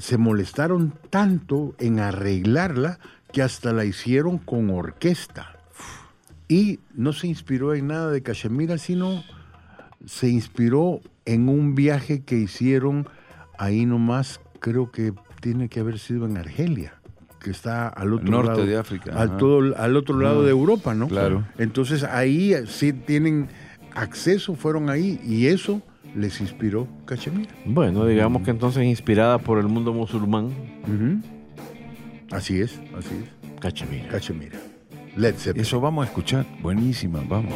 se molestaron tanto en arreglarla que hasta la hicieron con orquesta. Y no se inspiró en nada de Cachemira, sino se inspiró en un viaje que hicieron ahí nomás, creo que tiene que haber sido en Argelia, que está al otro Norte lado de África, al todo al otro lado de Europa, ¿no? Claro. Entonces ahí sí tienen acceso, fueron ahí y eso les inspiró Cachemira. Bueno, digamos que entonces inspirada por el mundo musulmán. Así es, así es. Cachemira. Cachemira. Led Zeppelin. Eso vamos a escuchar. Buenísima, vamos.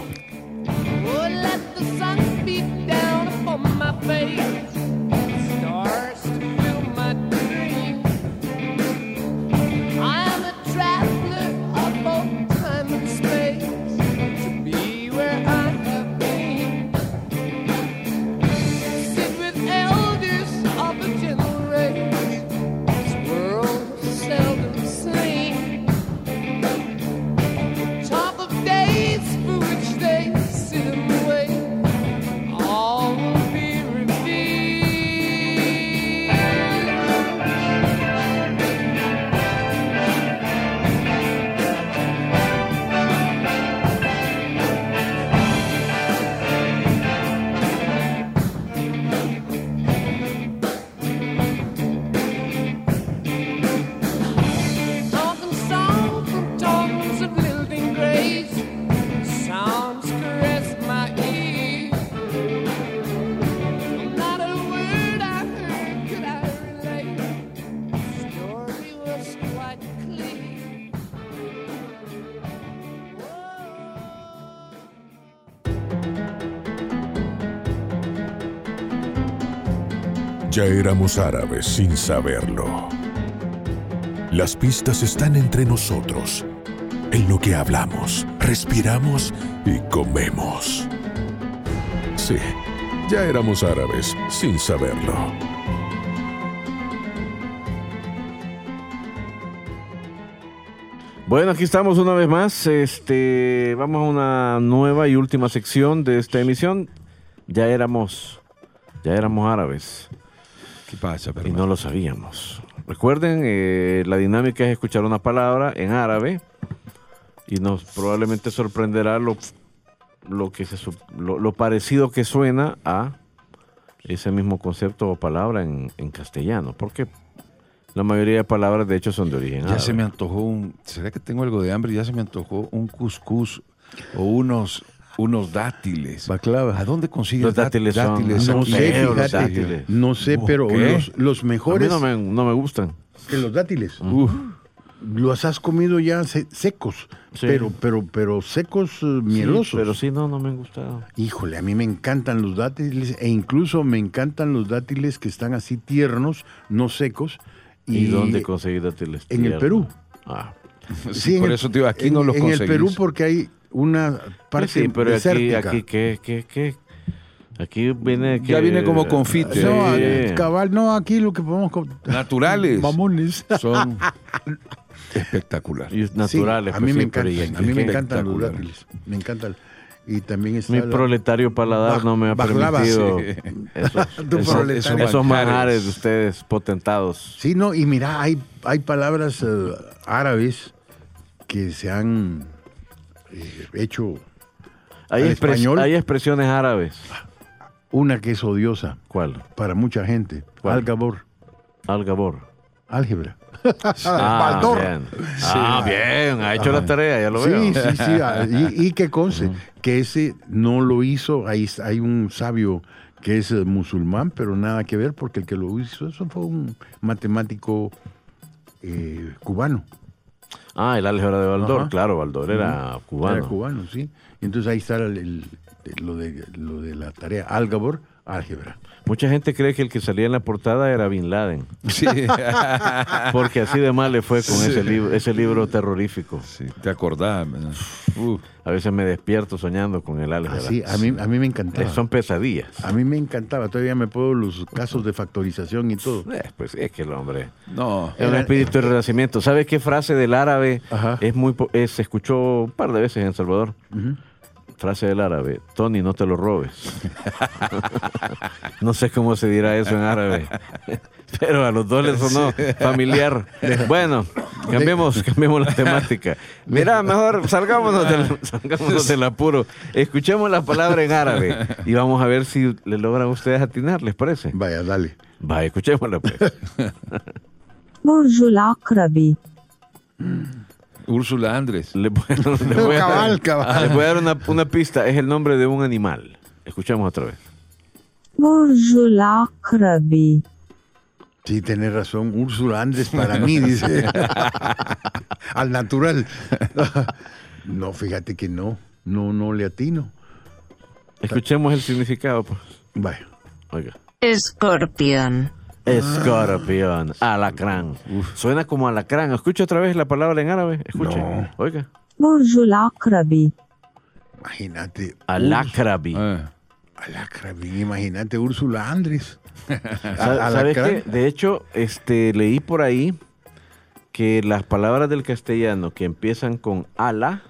Ya éramos árabes sin saberlo. Las pistas están entre nosotros, en lo que hablamos, respiramos y comemos. Sí, ya éramos árabes sin saberlo. Bueno, aquí estamos una vez más. Este, vamos a una nueva y última sección de esta emisión. Ya éramos, ya éramos árabes ¿Qué pasa, y no lo sabíamos. Recuerden, eh, la dinámica es escuchar una palabra en árabe y nos probablemente sorprenderá lo, lo que se, lo, lo parecido que suena a ese mismo concepto o palabra en, en castellano, porque la mayoría de palabras de hecho son de origen Ya árabe. se me antojó un. ¿Será que tengo algo de hambre? Ya se me antojó un cuscús o unos, unos dátiles. Baklava. ¿A dónde consigues Los dátiles son- No sé, los dátiles. No sé, pero los, los A mí mejores no me, no me gustan. que los dátiles. Uf, Los has comido ya se- secos, Sí. pero, pero, pero secos eh, mielosos. Sí, pero sí, no, no me han gustado. Híjole, a mí me encantan los dátiles e incluso me encantan los dátiles que están así tiernos, no secos. ¿Y, dónde conseguí dátiles? en el? Perú. Ah, sí, en por el- eso te digo, aquí en- no los En conseguís. el Perú porque hay una parte sí, pero aquí, desértica. aquí, ¿qué, qué, qué? Aquí viene que... Ya viene como confite. No, Sí. cabal, no, aquí lo que podemos... Naturales. Mamones. Son espectacular. Y naturales. Sí, a mí pues me sí, pero ¿y encantan, en a mí me encantan los dátiles. Me encantan. Y también está Mi la- proletario paladar Baj- no me ha bajlava, permitido sí. esos, Tu esos- esos manjares manjares de ustedes potentados. Sí, no, y mira, hay, hay palabras eh, árabes que se han eh, hecho Hay, al español. hay expresiones árabes. una que es odiosa ¿Cuál? para mucha gente. ¿Cuál? Algabor, Algabor. álgebra. Ah, bien. Ah, bien. Ha hecho la tarea, ya lo veo. Sí, sí, sí. ah, Y, y que conste que ese no lo hizo. Hay, hay un sabio que es eh, musulmán, pero nada que ver porque el que lo hizo eso fue un matemático eh, cubano. Ah, el álgebra de Baldor. Ajá. Claro, Baldor era cubano. Era cubano, sí. Entonces ahí está el- el- lo, de, lo de la tarea Algabor, álgebra. Mucha gente cree que el que salía en la portada era Bin Laden. Sí. Porque así de mal le fue con ese libro, ese libro terrorífico. Sí, te acordás. A veces me despierto soñando con el álgebra. Así, a mí, a mí me encantaba. Eh, Son pesadillas. A mí me encantaba. Todavía me puedo los casos de factorización y todo. Eh, pues es que el hombre No. es un espíritu de renacimiento. ¿Sabes qué frase del árabe Ajá. es muy es- se escuchó un par de veces en El Salvador? frase del árabe, Tony, no te lo robes. no sé cómo se dirá eso en árabe, pero a los dos les sonó familiar. Bueno, cambiemos, cambiemos la temática. Mira, mejor ah. salgámonos del, apuro. Escuchemos la palabra en árabe y vamos a ver si le logran ustedes atinar, ¿les parece? Vaya, dale. Vaya, escuchémosla pues. Úrsula Andrés. Le, voy, a, dar una, pista. Es el nombre de un animal. Escuchamos otra vez. Úrsula Krabi. Sí, tenés razón. Úrsula Andrés para mí, dice. Al natural. no, fíjate que no. No, no le atino. Escuchemos el significado, pues. Vaya. Oiga. Escorpión. Escorpión, ah. alacrán. Suena como alacrán. Escucha otra vez la palabra en árabe. Escuche. No. Oiga. Ujulakrabi. Imagínate. Alacrabi. Alacrabi. Ah. Imagínate Úrsula Andrés. ¿Sabes qué? De hecho, este, leí por ahí que las palabras del castellano que empiezan con ala.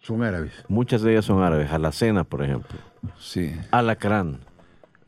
Son árabes. Muchas de ellas son árabes. Alacena, por ejemplo. Sí. Alacrán.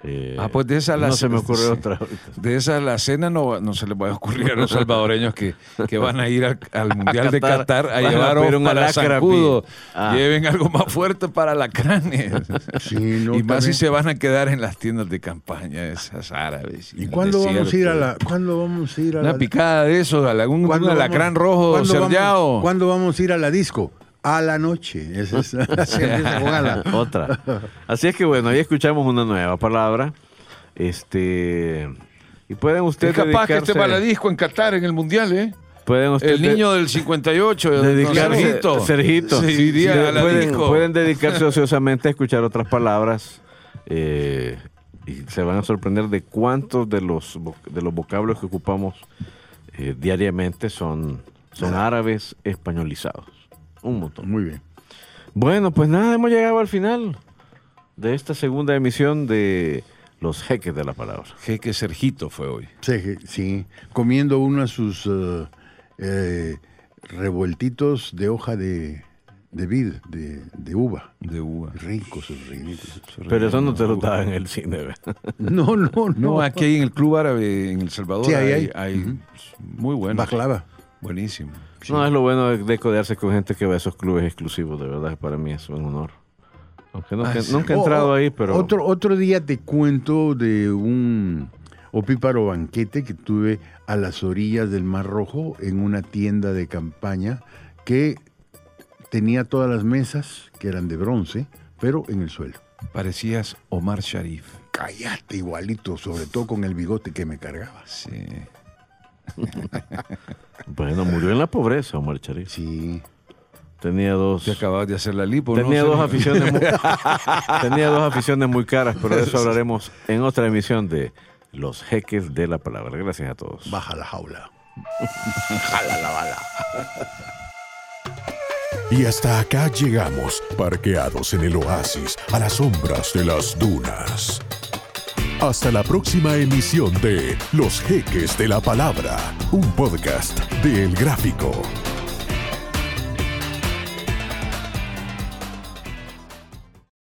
Eh, Ah, pues de esa la No se me ocurre sí. otra. De esa la cena no, no se les va a ocurrir a los salvadoreños que, que van a ir al, al Mundial de Qatar, Qatar a a llevar pedir un para zancudo. Ah. Lleven algo más fuerte para alacranes. Sí, no, y más si se van a quedar en las tiendas de campaña esas árabes. ¿Y cuándo vamos a ir a la, cuándo vamos a ir a Una la, picada de eso, un ¿cuándo vamos- alacrán rojo ¿cuándo vamos-. ¿Cuándo vamos a ir a la disco? A la noche. Esa es- se empieza con ala. Otra. Así es que bueno, ahí escuchamos una nueva palabra. Este. Y pueden ustedes. Es capaz que este baladisco en Qatar en el Mundial, ¿eh? Pueden ustedes El niño del 58, don dedicarse, Sergito. Sergito. Sí, a la pueden, disco. pueden dedicarse ociosamente a escuchar otras palabras. eh, y se van a sorprender de cuántos de los, de los vocablos que ocupamos eh, diariamente son, son árabes españolizados. Un montón. Muy bien. Bueno, pues nada, hemos llegado al final de esta segunda emisión de Los Jeques de la Palabra. Jeque Sergito fue hoy. Sí, sí, comiendo uno de sus eh, eh, revueltitos de hoja de, de vid, de, de uva. De uva. Ricos, ricos. Pero eso no te lo da en el cine. ¿verdad? No, no, no. No, aquí hay en el Club Árabe en El Salvador Sí, ahí hay, hay. hay Ujú. muy bueno. Baklava. Buenísimo. No, es lo bueno de, de codearse con gente que va a esos clubes exclusivos, de verdad, para mí es un honor. Aunque nunca, Ah, sí. nunca he entrado ahí, pero... Otro, otro día te cuento de un opíparo banquete que tuve a las orillas del Mar Rojo en una tienda de campaña que tenía todas las mesas, que eran de bronce, pero en el suelo. Parecías Omar Sharif. Cállate igualito, sobre todo con el bigote que me cargaba. Sí. Bueno, murió en la pobreza, Omar Sharif. Sí. Tenía dos... Te acabas de hacer la lipo, ¿no? Tenía dos aficiones muy, tenía dos aficiones muy caras, pero de eso hablaremos en otra emisión de Los Jeques de la Palabra. Gracias a todos. Baja la jaula. Y hasta acá llegamos, parqueados en el oasis, a las sombras de las dunas. Hasta la próxima emisión de Los Jeques de la Palabra, un podcast de El Gráfico.